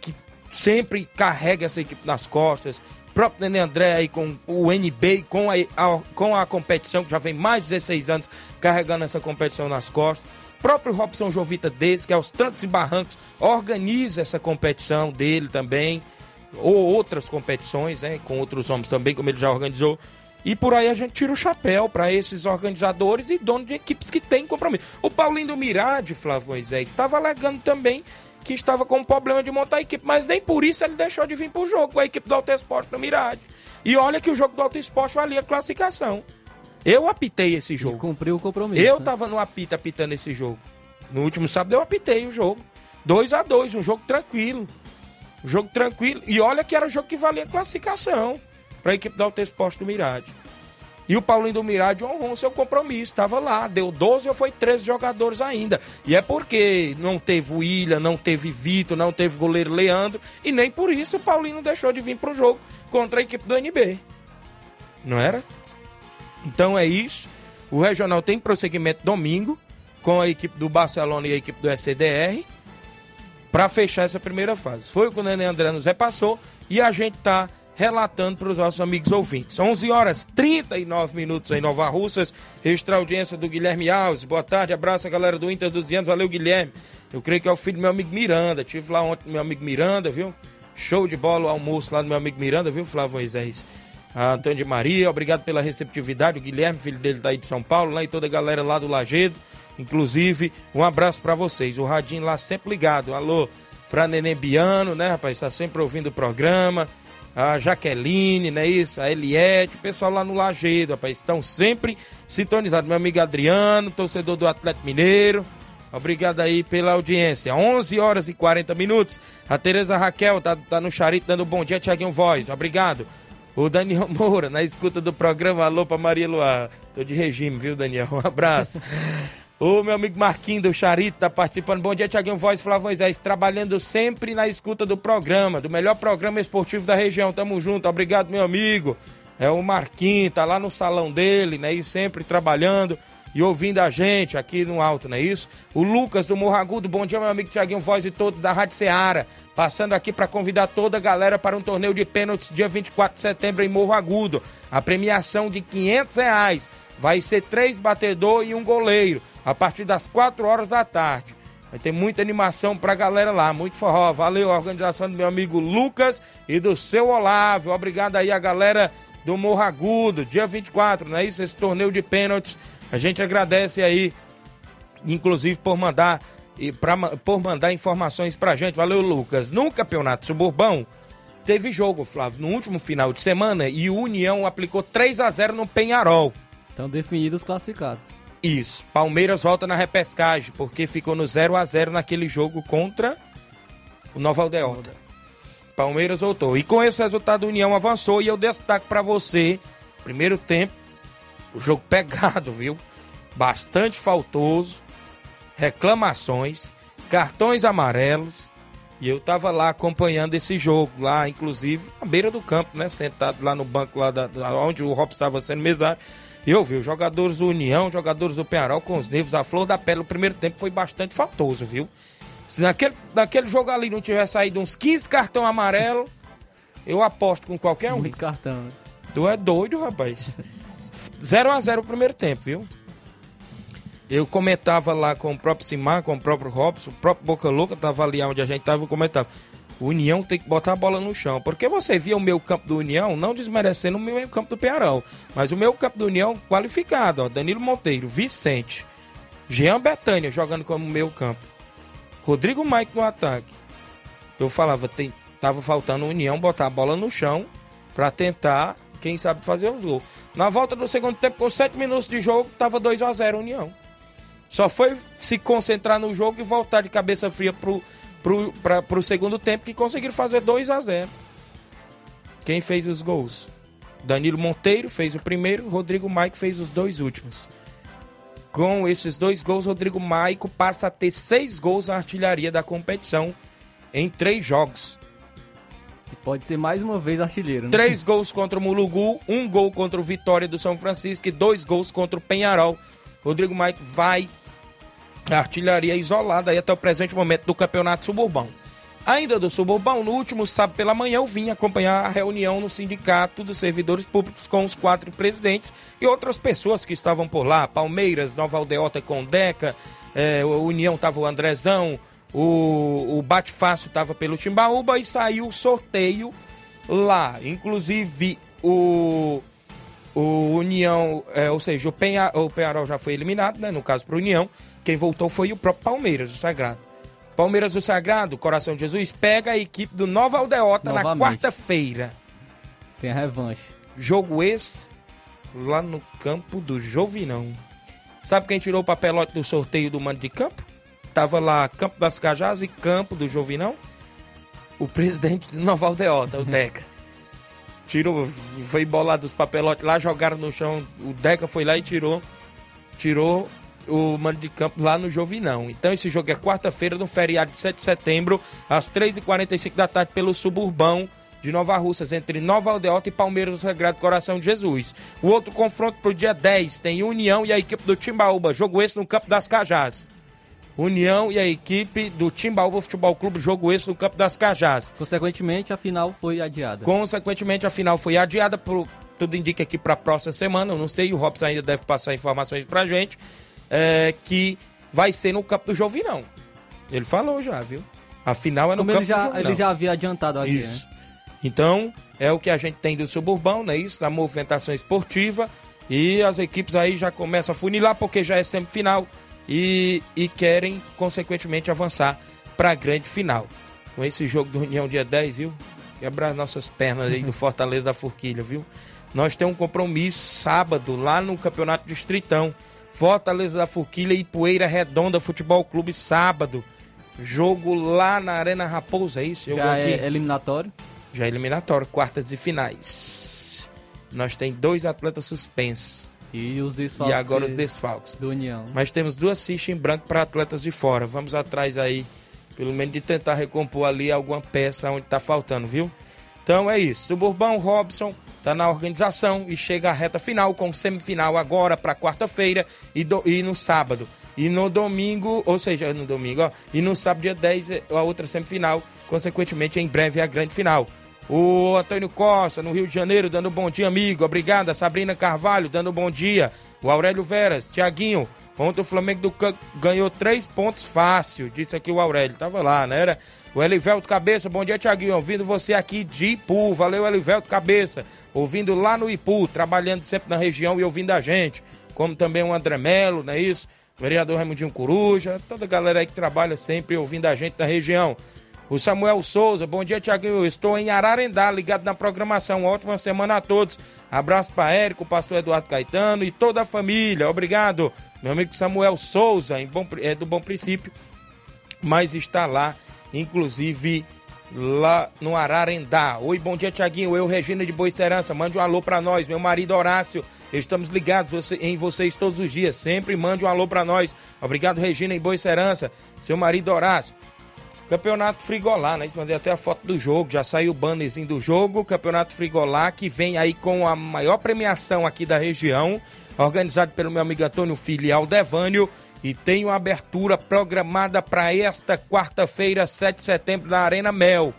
que sempre carrega essa equipe nas costas. Próprio Nenê André aí com o NB, com a, a- com a competição, que já vem mais de 16 anos carregando essa competição nas costas. O próprio Robson Jovita desse, que aos trancos e barrancos organiza essa competição dele também, ou outras competições, né, com outros homens também, como ele já organizou. E por aí a gente tira o chapéu para esses organizadores e donos de equipes que têm compromisso. O Paulinho do Mirade, Flávio Moisés, estava alegando também que estava com um problema de montar a equipe, mas nem por isso ele deixou de vir para o jogo com a equipe do Alto Esporte do Mirade. E olha que o jogo do Alto Esporte valia classificação. Eu apitei esse jogo. Cumpriu o compromisso. Eu né? tava no apito apitando esse jogo. No último sábado eu apitei o jogo. 2 a 2 um jogo tranquilo. Um jogo tranquilo. E olha que era um jogo que valia classificação para a equipe do Alto Esporte do Mirade. E o Paulinho do Mirade honrou seu compromisso, estava lá, deu 12 ou foi 13 jogadores ainda. E é porque não teve o Ilha, não teve Vitor, não teve o goleiro Leandro, e nem por isso o Paulinho não deixou de vir pro jogo contra a equipe do NB. Não era? Então é isso. O Regional tem prosseguimento domingo com a equipe do Barcelona e a equipe do SCDR para fechar essa primeira fase. Foi o que o Nenê André nos repassou e a gente tá relatando para os nossos amigos ouvintes. 11 horas 39 minutos em Nova Russas. Extra audiência do Guilherme Alves. Boa tarde, abraço a galera do Inter dos Anos. Valeu, Guilherme. Eu creio que é o filho do meu amigo Miranda. Tive lá ontem meu amigo Miranda, viu? Show de bola o almoço lá do meu amigo Miranda, viu, Flávio Moisés? A Antônio de Maria, obrigado pela receptividade. O Guilherme, filho dele, tá aí de São Paulo, lá e toda a galera lá do Lagedo. Inclusive, um abraço para vocês. O Radinho lá sempre ligado. Alô, pra Neném Biano, né, rapaz? Tá sempre ouvindo o programa. A Jaqueline, né, isso? A Eliette, o pessoal lá no Lagedo, rapaz. Estão sempre sintonizados. Meu amigo Adriano, torcedor do Atlético Mineiro. Obrigado aí pela audiência. 11 horas e 40 minutos. A Tereza Raquel tá, tá no charito dando bom dia, Tiaguinho Voz. Obrigado. O Daniel *laughs* Moura, na escuta do programa. Alô pra Maria Luar. Tô de regime, viu, Daniel? Um abraço. O meu amigo Marquinho do Charito tá participando. Bom dia, Tiaguinho Voz, Flávio Moisés. Trabalhando sempre na escuta do programa, do melhor programa esportivo da região. Tamo junto. Obrigado, meu amigo. É o Marquinhos, tá lá no salão dele, né? E sempre trabalhando e ouvindo a gente aqui no alto, não é isso? O Lucas do Morro Agudo, bom dia, meu amigo Tiaguinho Voz e todos da Rádio Ceará. Passando aqui para convidar toda a galera para um torneio de pênaltis dia 24 de setembro em Morro Agudo. A premiação de 500 reais. Vai ser três batedor e um goleiro, a partir das 4 horas da tarde. Vai ter muita animação pra galera lá, muito forró. Valeu a organização do meu amigo Lucas e do seu Olávio. Obrigado aí a galera do Morro Agudo, dia 24, não é isso? Esse torneio de pênaltis. A gente agradece aí, inclusive por mandar e pra, por mandar informações pra gente. Valeu, Lucas. No Campeonato Suburbão, teve jogo, Flávio, no último final de semana e o União aplicou 3 a 0 no Penharol. Estão definidos os classificados. Isso. Palmeiras volta na repescagem, porque ficou no 0 a 0 naquele jogo contra o Nova Aldeota. Palmeiras voltou. E com esse resultado, a União avançou. E eu destaco para você, primeiro tempo, o jogo *laughs* pegado, viu? Bastante faltoso, reclamações, cartões amarelos. E eu tava lá acompanhando esse jogo, lá, inclusive, na beira do campo, né? Sentado lá no banco, lá da- onde o Robson estava sendo mesário. Eu vi os jogadores do União, jogadores do Penharol com os nervos à flor da pele. O primeiro tempo foi bastante faltoso, viu? Se naquele, naquele jogo ali não tivesse saído uns 15 cartão amarelo, eu aposto com qualquer um. Muito cartão, né? Tu é doido, rapaz. 0 a 0 o primeiro tempo, viu? Eu comentava lá com o próprio Simar, com o próprio Robson, o próprio Boca Louca, tava ali onde a gente tava, eu comentava. O União tem que botar a bola no chão. Porque você via o meu campo do União, não desmerecendo o meu campo do Pearão. Mas o meu campo do União qualificado, ó. Danilo Monteiro, Vicente, Jean Betânia jogando como meu campo. Rodrigo Mike no ataque. Eu falava, tem, tava faltando a União botar a bola no chão pra tentar, quem sabe, fazer os gols. Na volta do segundo tempo, com 7 minutos de jogo, tava 2 a 0 União. Só foi se concentrar no jogo e voltar de cabeça fria pro, pra, pro segundo tempo que conseguiram fazer 2 a 0 Quem fez os gols? Danilo Monteiro fez o primeiro, Rodrigo Maico fez os dois últimos. Com esses dois gols, Rodrigo Maico passa a ter seis gols na artilharia da competição em três jogos. E pode ser mais uma vez artilheiro. né? Três gols contra o Mulugu, um gol contra o Vitória do São Francisco e dois gols contra o Penharol. Rodrigo Maico vai artilharia isolada aí até o presente momento do Campeonato Suburbão. Ainda do Suburbão, no último sábado pela manhã eu vim acompanhar a reunião no Sindicato dos Servidores Públicos com os quatro presidentes e outras pessoas que estavam por lá. Palmeiras, Nova Aldeota com Deca, o União tava o Andrezão, o, o Bate Fácil tava pelo Timbaúba e saiu o sorteio lá. Inclusive o, o União, é, ou seja, o, o Penharol já foi eliminado, né? No caso para União. Quem voltou foi o próprio Palmeiras, o Sagrado. Palmeiras do Sagrado, Coração de Jesus, pega a equipe do Nova Aldeota na Novamente. quarta-feira. Tem a revanche. Jogo esse lá no campo do Jovinão. Sabe quem tirou o papelote do sorteio do mando de campo? Tava lá Campo das Cajás e Campo do Jovinão. O presidente do Nova Aldeota, o Deca. Tirou, foi bolado os papelotes lá, jogaram no chão. O Deca foi lá e tirou, tirou o mando de campo lá no Jovinão. Então esse jogo é quarta-feira, no feriado de 7 de setembro, às 3h45 da tarde, pelo Suburbão de Nova Russas, entre Nova Aldeota e Palmeiras do Sagrado Coração de Jesus. O outro confronto pro dia 10 tem União e a equipe do Timbaúba, jogo esse no Campo das Cajás. União e a equipe do Timbaúba Futebol Clube, jogo esse no Campo das Cajás. Consequentemente, a final foi adiada. Consequentemente, a final foi adiada, por, tudo indica aqui para a próxima semana. Eu não sei, o Robson ainda deve passar informações pra gente. É, que vai ser no campo do Jovinão. Ele falou já, viu? A final é no Como campo ele já, do Jovinão. ele já havia adiantado aqui, Isso. né? Então, é o que a gente tem do suburbão, né? Isso, da movimentação esportiva. E as equipes aí já começam a funilar, porque já é semifinal. E, e querem, consequentemente, avançar para a grande final. Com esse jogo do União dia 10, viu? Quebrar nossas pernas aí do *laughs* Fortaleza da Forquilha, viu? Nós temos um compromisso sábado lá no Campeonato Distritão. Fortaleza da Forquilha e Poeira Redonda Futebol Clube sábado. Jogo lá na Arena Raposa, é isso? Já é eliminatório. Já é eliminatório, quartas e finais. Nós tem dois atletas suspensos. E os desfalques. E agora os que- desfalques. Do União. Mas temos duas fichas em branco para atletas de fora. Vamos atrás aí, pelo menos de tentar recompor ali alguma peça onde tá faltando, viu? Então é isso. Suburbão Robson está na organização e chega à reta final com semifinal agora para quarta-feira e, do- e no sábado. E no domingo, ou seja, no domingo, ó, e no sábado, dia 10, é a outra semifinal, consequentemente, em breve, a grande final. O Antônio Costa, no Rio de Janeiro, dando bom dia, amigo. Obrigado. A Sabrina Carvalho, dando bom dia. O Aurélio Veras, Tiaguinho. Ontem o Flamengo do ganhou três pontos fácil, disse aqui o Aurélio. Tava lá, né? Era o Elivelto Cabeça. Bom dia, Tiaguinho. Ouvindo você aqui de Ipu. Valeu, Elivelto Cabeça. Ouvindo lá no Ipu, trabalhando sempre na região e ouvindo a gente. Como também o André Melo, não é isso? O vereador Raimundinho Coruja. Toda a galera aí que trabalha sempre ouvindo a gente na região. O Samuel Souza, bom dia, Tiaguinho. Estou em Ararendá, ligado na programação. Uma ótima semana a todos. Abraço para Érico, pastor Eduardo Caetano e toda a família. Obrigado, meu amigo Samuel Souza, em bom, é, do Bom Princípio, mas está lá, inclusive lá no Ararendá. Oi, bom dia, Tiaguinho. Eu, Regina de Boa Serança, mande um alô para nós. Meu marido Horácio, estamos ligados em vocês todos os dias. Sempre mande um alô para nós. Obrigado, Regina em Boa Serança. Seu marido Horácio. Campeonato Frigolá, né? Mandei até a foto do jogo, já saiu o bannerzinho do jogo. Campeonato Frigolá, que vem aí com a maior premiação aqui da região, organizado pelo meu amigo Antônio Filial Devânio. E tem uma abertura programada para esta quarta-feira, 7 de setembro, na Arena Mel.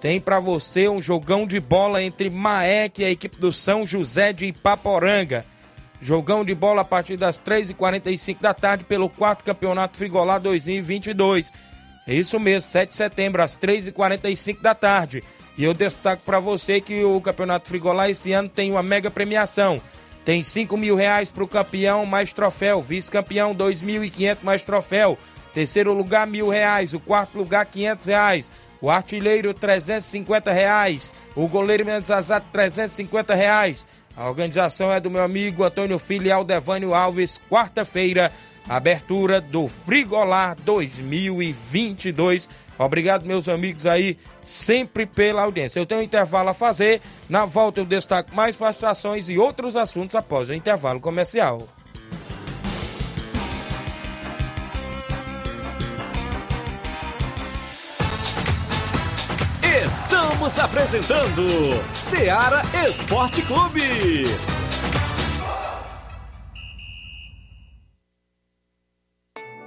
Tem para você um jogão de bola entre Maek e a equipe do São José de Ipaporanga. Jogão de bola a partir das 3h45 da tarde pelo quarto Campeonato Frigolá 2022. É isso mesmo, 7 de setembro, às 3h45 da tarde. E eu destaco para você que o Campeonato Frigolá esse ano tem uma mega premiação. Tem 5 mil reais para o campeão mais troféu, vice-campeão 2.500 mais troféu, terceiro lugar mil reais, o quarto lugar 500 reais, o artilheiro 350 reais, o goleiro menos azar 350 reais. A organização é do meu amigo Antônio Filho Aldevânio Alves, quarta-feira, abertura do Frigolar 2022. Obrigado, meus amigos aí, sempre pela audiência. Eu tenho um intervalo a fazer. Na volta eu destaco mais participações e outros assuntos após o intervalo comercial. Estamos apresentando Seara Esporte Clube.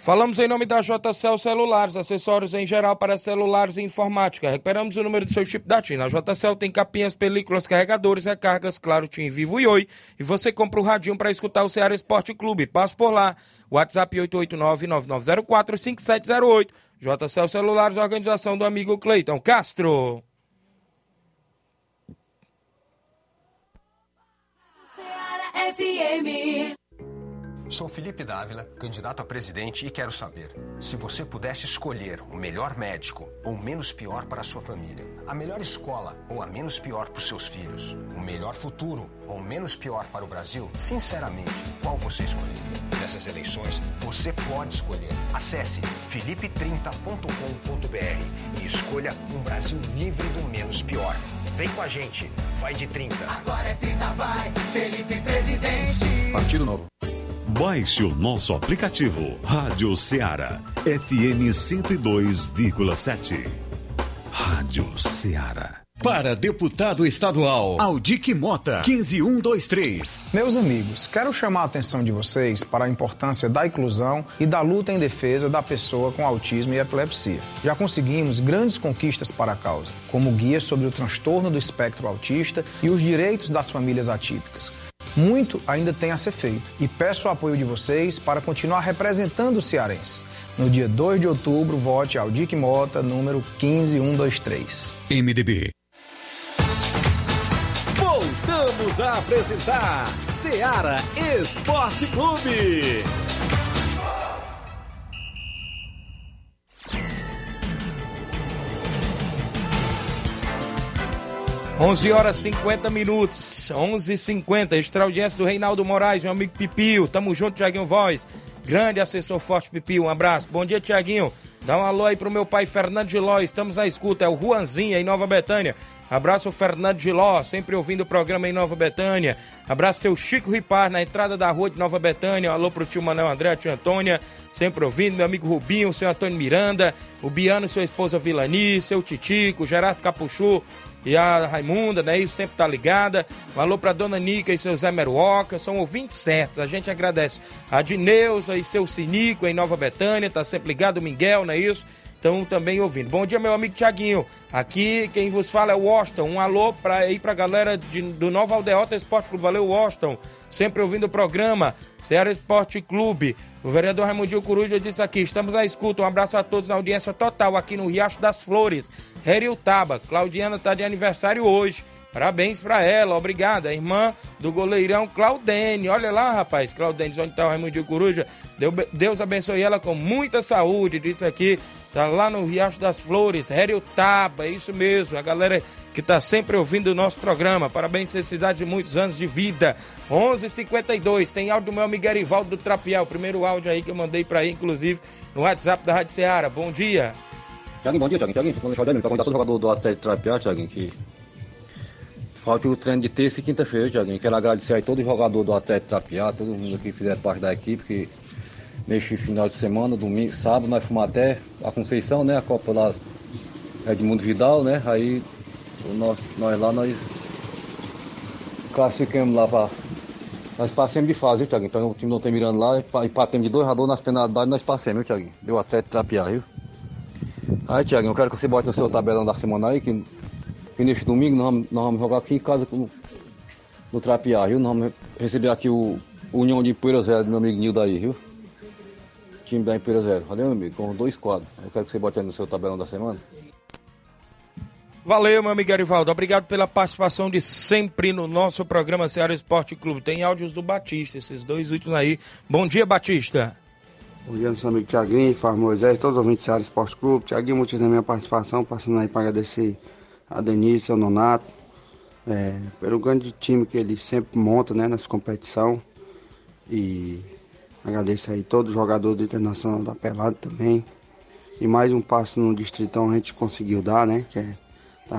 Falamos em nome da JCL Celulares, acessórios em geral para celulares e informática. Recuperamos o número do seu chip da TIM. A JCL tem capinhas, películas, carregadores, recargas, claro, TIM Vivo e Oi. E você compra o radinho para escutar o Ceará Esporte Clube. Passe por lá. WhatsApp 889-9904-5708. JCL Celulares, organização do amigo Cleiton Castro. FM. Sou Felipe Dávila, candidato a presidente e quero saber se você pudesse escolher o melhor médico ou o menos pior para a sua família, a melhor escola ou a menos pior para os seus filhos, o melhor futuro ou o menos pior para o Brasil, sinceramente, qual você escolheria? Nessas eleições, você pode escolher. Acesse felipe30.com.br e escolha um Brasil livre do menos pior. Vem com a gente, vai de 30. Agora é 30, vai, Felipe Presidente. Partido Novo. Baixe o nosso aplicativo Rádio Ceará FM 102,7. Rádio Ceará. Para deputado estadual, Aldic Mota, 15123. Meus amigos, quero chamar a atenção de vocês para a importância da inclusão e da luta em defesa da pessoa com autismo e epilepsia. Já conseguimos grandes conquistas para a causa, como guia sobre o transtorno do espectro autista e os direitos das famílias atípicas. Muito ainda tem a ser feito e peço o apoio de vocês para continuar representando o cearense. No dia 2 de outubro, vote Aldic Mota, número 15123. MDB. Voltamos a apresentar Seara Esporte Clube. 11 horas 50 minutos, 11h50, extra audiência do Reinaldo Moraes, meu amigo Pipio, tamo junto, Tiaguinho Voz, grande assessor forte Pipio, um abraço, bom dia Tiaguinho, dá um alô aí pro meu pai Fernando Giló, estamos na escuta, é o Juanzinho em Nova Betânia, abraço Fernando Giló, sempre ouvindo o programa em Nova Betânia, abraço seu Chico Ripar na entrada da rua de Nova Betânia, alô pro tio Manuel André, tio Antônia, sempre ouvindo, meu amigo Rubinho, seu Antônio Miranda, o Biano, sua esposa Vilani, seu Titico, Gerardo Capuchu, e a Raimunda, né? Isso sempre tá ligada. Alô pra Dona Nica e seu Zé Meruoca, são ouvintes certos. A gente agradece a Dineuza e seu Sinico em Nova Betânia, tá sempre ligado, o Miguel, não é isso? Estão também ouvindo. Bom dia, meu amigo Tiaguinho. Aqui quem vos fala é o Washington. Um alô para ir pra galera de, do Nova Aldeota Esporte Clube. Valeu, Washington. Sempre ouvindo o programa. Ceará Esporte Clube. O vereador Raimundinho Coruja disse aqui: estamos na escuta. Um abraço a todos na audiência total aqui no Riacho das Flores. Heriutaba. Claudiana está de aniversário hoje. Parabéns para ela, obrigada. Irmã do goleirão Claudene. Olha lá, rapaz, Claudene, onde está o Raimundinho Coruja. Deus abençoe ela com muita saúde. Disse aqui, tá lá no Riacho das Flores, Heriutaba, é isso mesmo. A galera que tá sempre ouvindo o nosso programa. Parabéns, felicidade de muitos anos de vida. 11:52 h 52 tem áudio do meu amigo Erivaldo do Trapial. Primeiro áudio aí que eu mandei para aí, inclusive, no WhatsApp da Rádio Ceará. Bom dia. Tiaguinho, bom dia, Tiaguinho. Tiaguinho, quando deixar o perguntar sobre o jogador do Atlético Trapial, Tiaguinho, que falta o treino de terça e quinta-feira, Tiaguinho. Quero agradecer aí todo jogador do Atlético Trapiá, todo mundo que fizer parte da equipe, que neste final de semana, domingo, sábado, nós fomos até a Conceição, né? A Copa lá Edmundo Vidal, né? Aí nós, nós lá, nós classificamos lá para. Nós passamos de fase, viu, Tiaguinho? Então o time não tem mirando lá, e patemos de dois jogadores nas penalidades, nós passamos, viu, Tiaguinho? Deu até trapear, viu? Aí, Tiaguinho, eu quero que você bote no seu tabelão da semana aí, que, que neste domingo nós, vamos- nós vamos jogar aqui em casa com, no Trapiá, viu? Nós vamos receber aqui o, União de Poeira Zero, do meu amigo Nildo aí, viu? Time da Poeira Zero, valeu, meu amigo? Com dois quadros. Eu quero que você bote aí no seu tabelão da semana. Valeu, meu amigo Arivaldo. Obrigado pela participação de sempre no nosso programa Ceará Esporte Clube. Tem áudios do Batista, esses dois últimos aí. Bom dia, Batista. Bom dia, meu amigo Tiaguinho, Fábio Moisés, todos os ouvintes do Ceará Esporte Clube. Tiaguinho, motivo da minha participação, passando aí para agradecer a Denise, ao Nonato, é, pelo grande time que ele sempre monta né, nessa competição. E agradeço aí todo jogador do Internacional da Pelada também. E mais um passo no Distritão a gente conseguiu dar, né? Que é,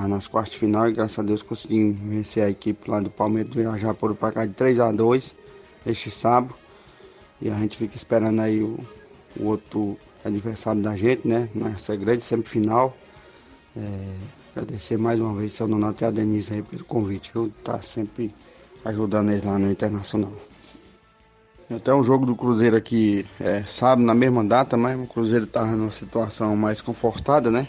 nas quartas final e graças a Deus conseguimos vencer a equipe lá do Palmeiras do Irajá por para cá de 3 a 2 este sábado. E a gente fica esperando aí o, o outro aniversário da gente, né? Nessa grande semifinal. É, agradecer mais uma vez ao Nonato e a Denise aí pelo convite, que tá sempre ajudando eles lá no Internacional. Até um jogo do Cruzeiro aqui é, sábado, na mesma data, mas o Cruzeiro tá numa situação mais confortada, né?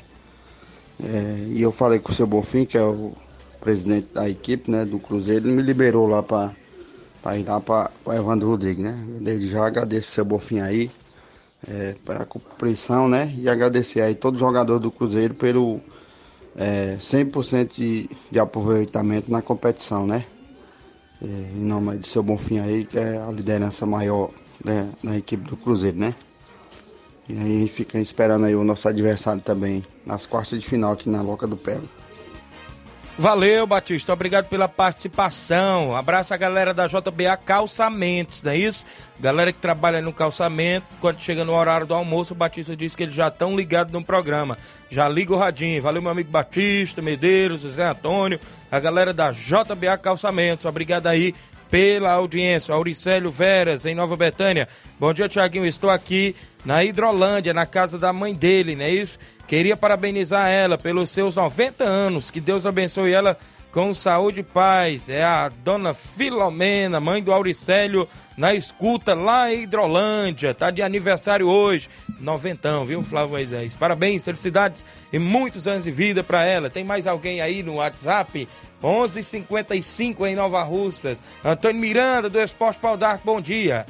É, e eu falei com o seu Bonfim, que é o presidente da equipe né, do Cruzeiro, ele me liberou lá para ir lá para Evandro Rodrigues, né? Desde já agradeço o seu Bonfim aí é, pela compreensão, né? E agradecer aí todo jogador do Cruzeiro pelo é, 100% de, de aproveitamento na competição, né? É, em nome do seu Bonfim aí, que é a liderança maior né, na equipe do Cruzeiro, né? E aí a gente fica esperando aí o nosso adversário também nas quartas de final aqui na Loca do Pego. Valeu, Batista. Obrigado pela participação. Abraço a galera da JBA Calçamentos, não é isso? Galera que trabalha no calçamento, quando chega no horário do almoço, o Batista diz que eles já estão ligados no programa. Já liga o radinho. Valeu, meu amigo Batista, Medeiros, José Antônio, a galera da JBA Calçamentos. Obrigado aí pela audiência. Auricélio Veras, em Nova Betânia. Bom dia, Tiaguinho. Estou aqui na Hidrolândia, na casa da mãe dele, não é isso? Queria parabenizar ela pelos seus 90 anos. Que Deus abençoe ela com saúde e paz. É a dona Filomena, mãe do Auricélio, na escuta lá em Hidrolândia. Tá de aniversário hoje. Noventão, viu, Flávio Moisés? Parabéns, felicidades e muitos anos de vida para ela. Tem mais alguém aí no WhatsApp? 11:55 em Nova Russas. Antônio Miranda, do Esporte Pau d'Arco, bom dia.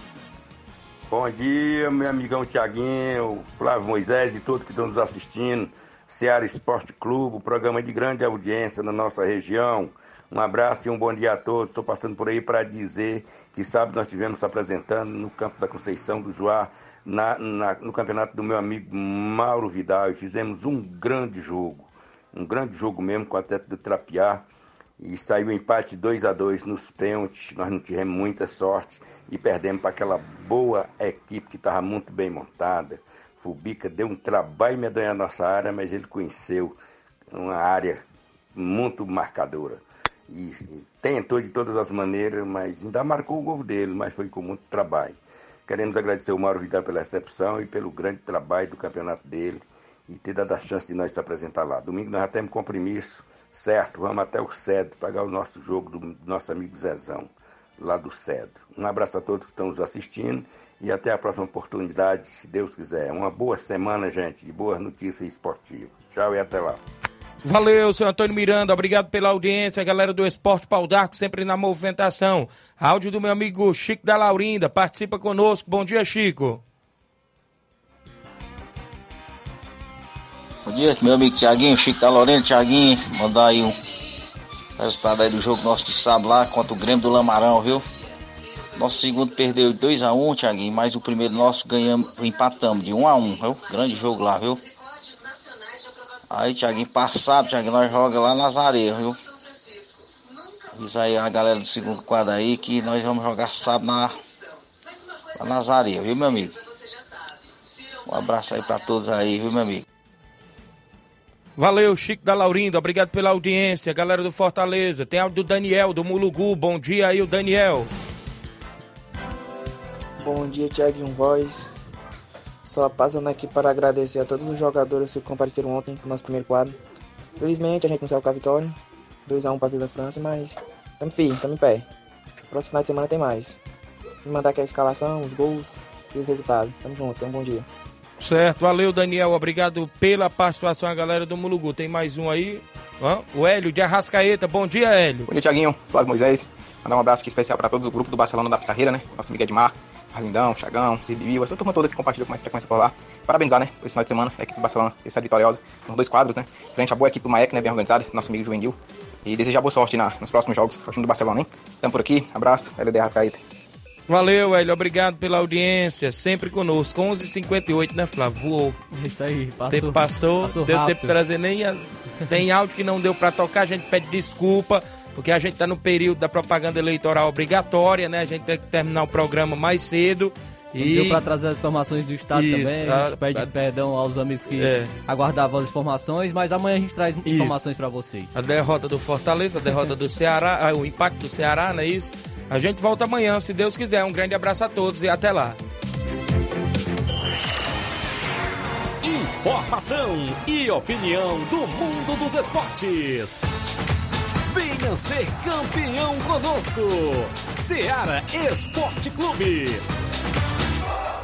Bom dia, meu amigão Tiaguinho, Flávio Moisés e todos que estão nos assistindo. Ceará Esporte Clube, programa de grande audiência na nossa região. Um abraço e um bom dia a todos. Estou passando por aí para dizer que sábado nós estivemos apresentando no campo da Conceição do Joá, na, na, no campeonato do meu amigo Mauro Vidal, e fizemos um grande jogo. Um grande jogo mesmo com o atleta do Trapiá. E saiu o empate 2 a 2 nos pênaltis. Nós não tivemos muita sorte e perdemos para aquela boa equipe que estava muito bem montada. Fubica deu um trabalho medonhar a nossa área, mas ele conheceu uma área muito marcadora. E, e tentou de todas as maneiras, mas ainda marcou o gol dele, mas foi com muito trabalho. Queremos agradecer o Mauro Vidal pela recepção e pelo grande trabalho do campeonato dele e ter dado a chance de nós se apresentar lá. Domingo nós já temos compromisso, certo? Vamos até o Cedro pagar o nosso jogo do nosso amigo Zezão, lá do Cedro. Um abraço a todos que estão nos assistindo e até a próxima oportunidade, se Deus quiser. Uma boa semana, gente, de boas notícias esportivas. Tchau e até lá. Valeu, seu Antônio Miranda, obrigado pela audiência, galera do Esporte Pau d'Arco, sempre na movimentação. Áudio do meu amigo Chico da Laurinda, participa conosco. Bom dia, Chico. Bom dia, meu amigo Tiaguinho, Chico da Laurinda, Tiaguinho, mandar aí um resultado aí do jogo nosso de sábado lá contra o Grêmio do Lamarão, viu? Nosso segundo perdeu 2x1, um, Tiaguinho, mas o primeiro nosso ganhamos, empatamos de 1x1, um viu? Grande jogo lá, viu? Aí, Thiaguinho, passado, Thiaguinho, nós joga lá nas areias, viu? Diz aí a galera do segundo quadro aí que nós vamos jogar sábado na, lá nas viu, meu amigo? Um abraço aí pra todos aí, viu, meu amigo? Valeu, Chico da Laurindo, obrigado pela audiência, galera do Fortaleza. Tem áudio do Daniel, do Mulugu. Bom dia aí, o Daniel. Bom dia, Thiaguinho Voz. Só passando aqui para agradecer a todos os jogadores que compareceram ontem pro nosso primeiro quadro. Felizmente a gente não saiu com a vitória. 2x1 para a Vila França, mas estamos firmes, estamos em pé. Próximo final de semana tem mais. E mandar aqui a escalação, os gols e os resultados. Tamo junto, um bom dia. Certo, valeu Daniel, obrigado pela participação, a galera do Mulugu. Tem mais um aí, Hã? o Hélio de Arrascaeta. Bom dia, Hélio. Bom dia, Tiaguinho, Flávio Moisés. Mandar um abraço aqui especial para todos o grupo do Barcelona da Pissarreira, né? Nosso amigo Edmar, Arlindão, Chagão, Zibiu, essa turma toda que compartilha com mais frequência por lá. Parabenizar, né, por esse final de semana, a equipe do Barcelona sido vitoriosa nos dois quadros, né? Frente à boa equipe do Maek, né, bem organizada, nosso amigo Juvenil. E desejar boa sorte na, nos próximos jogos, ao time do Barcelona, hein? Tamo por aqui, abraço, LD Rascaeta. Valeu, Hélio, obrigado pela audiência, sempre conosco. 11h58, né, Flávio? Voou. Isso aí, passou. tempo passou, passou deu rápido. tempo de trazer nem. as- Tem áudio que não deu pra tocar, a gente pede desculpa, porque a gente tá no período da propaganda eleitoral obrigatória, né? A gente tem que terminar o programa mais cedo. E Deu pra trazer as informações do estado Isso, também. A gente a- pede a- perdão aos amigos que É. aguardavam as informações, mas amanhã a gente traz Isso. informações pra vocês. a derrota do Fortaleza, a derrota do Ceará, ah, o impacto do Ceará, não é isso? A gente volta amanhã, se Deus quiser. Um grande abraço a todos e até lá. Informação e opinião do mundo dos esportes. Venha ser campeão conosco. Seara Esporte Clube. Woo!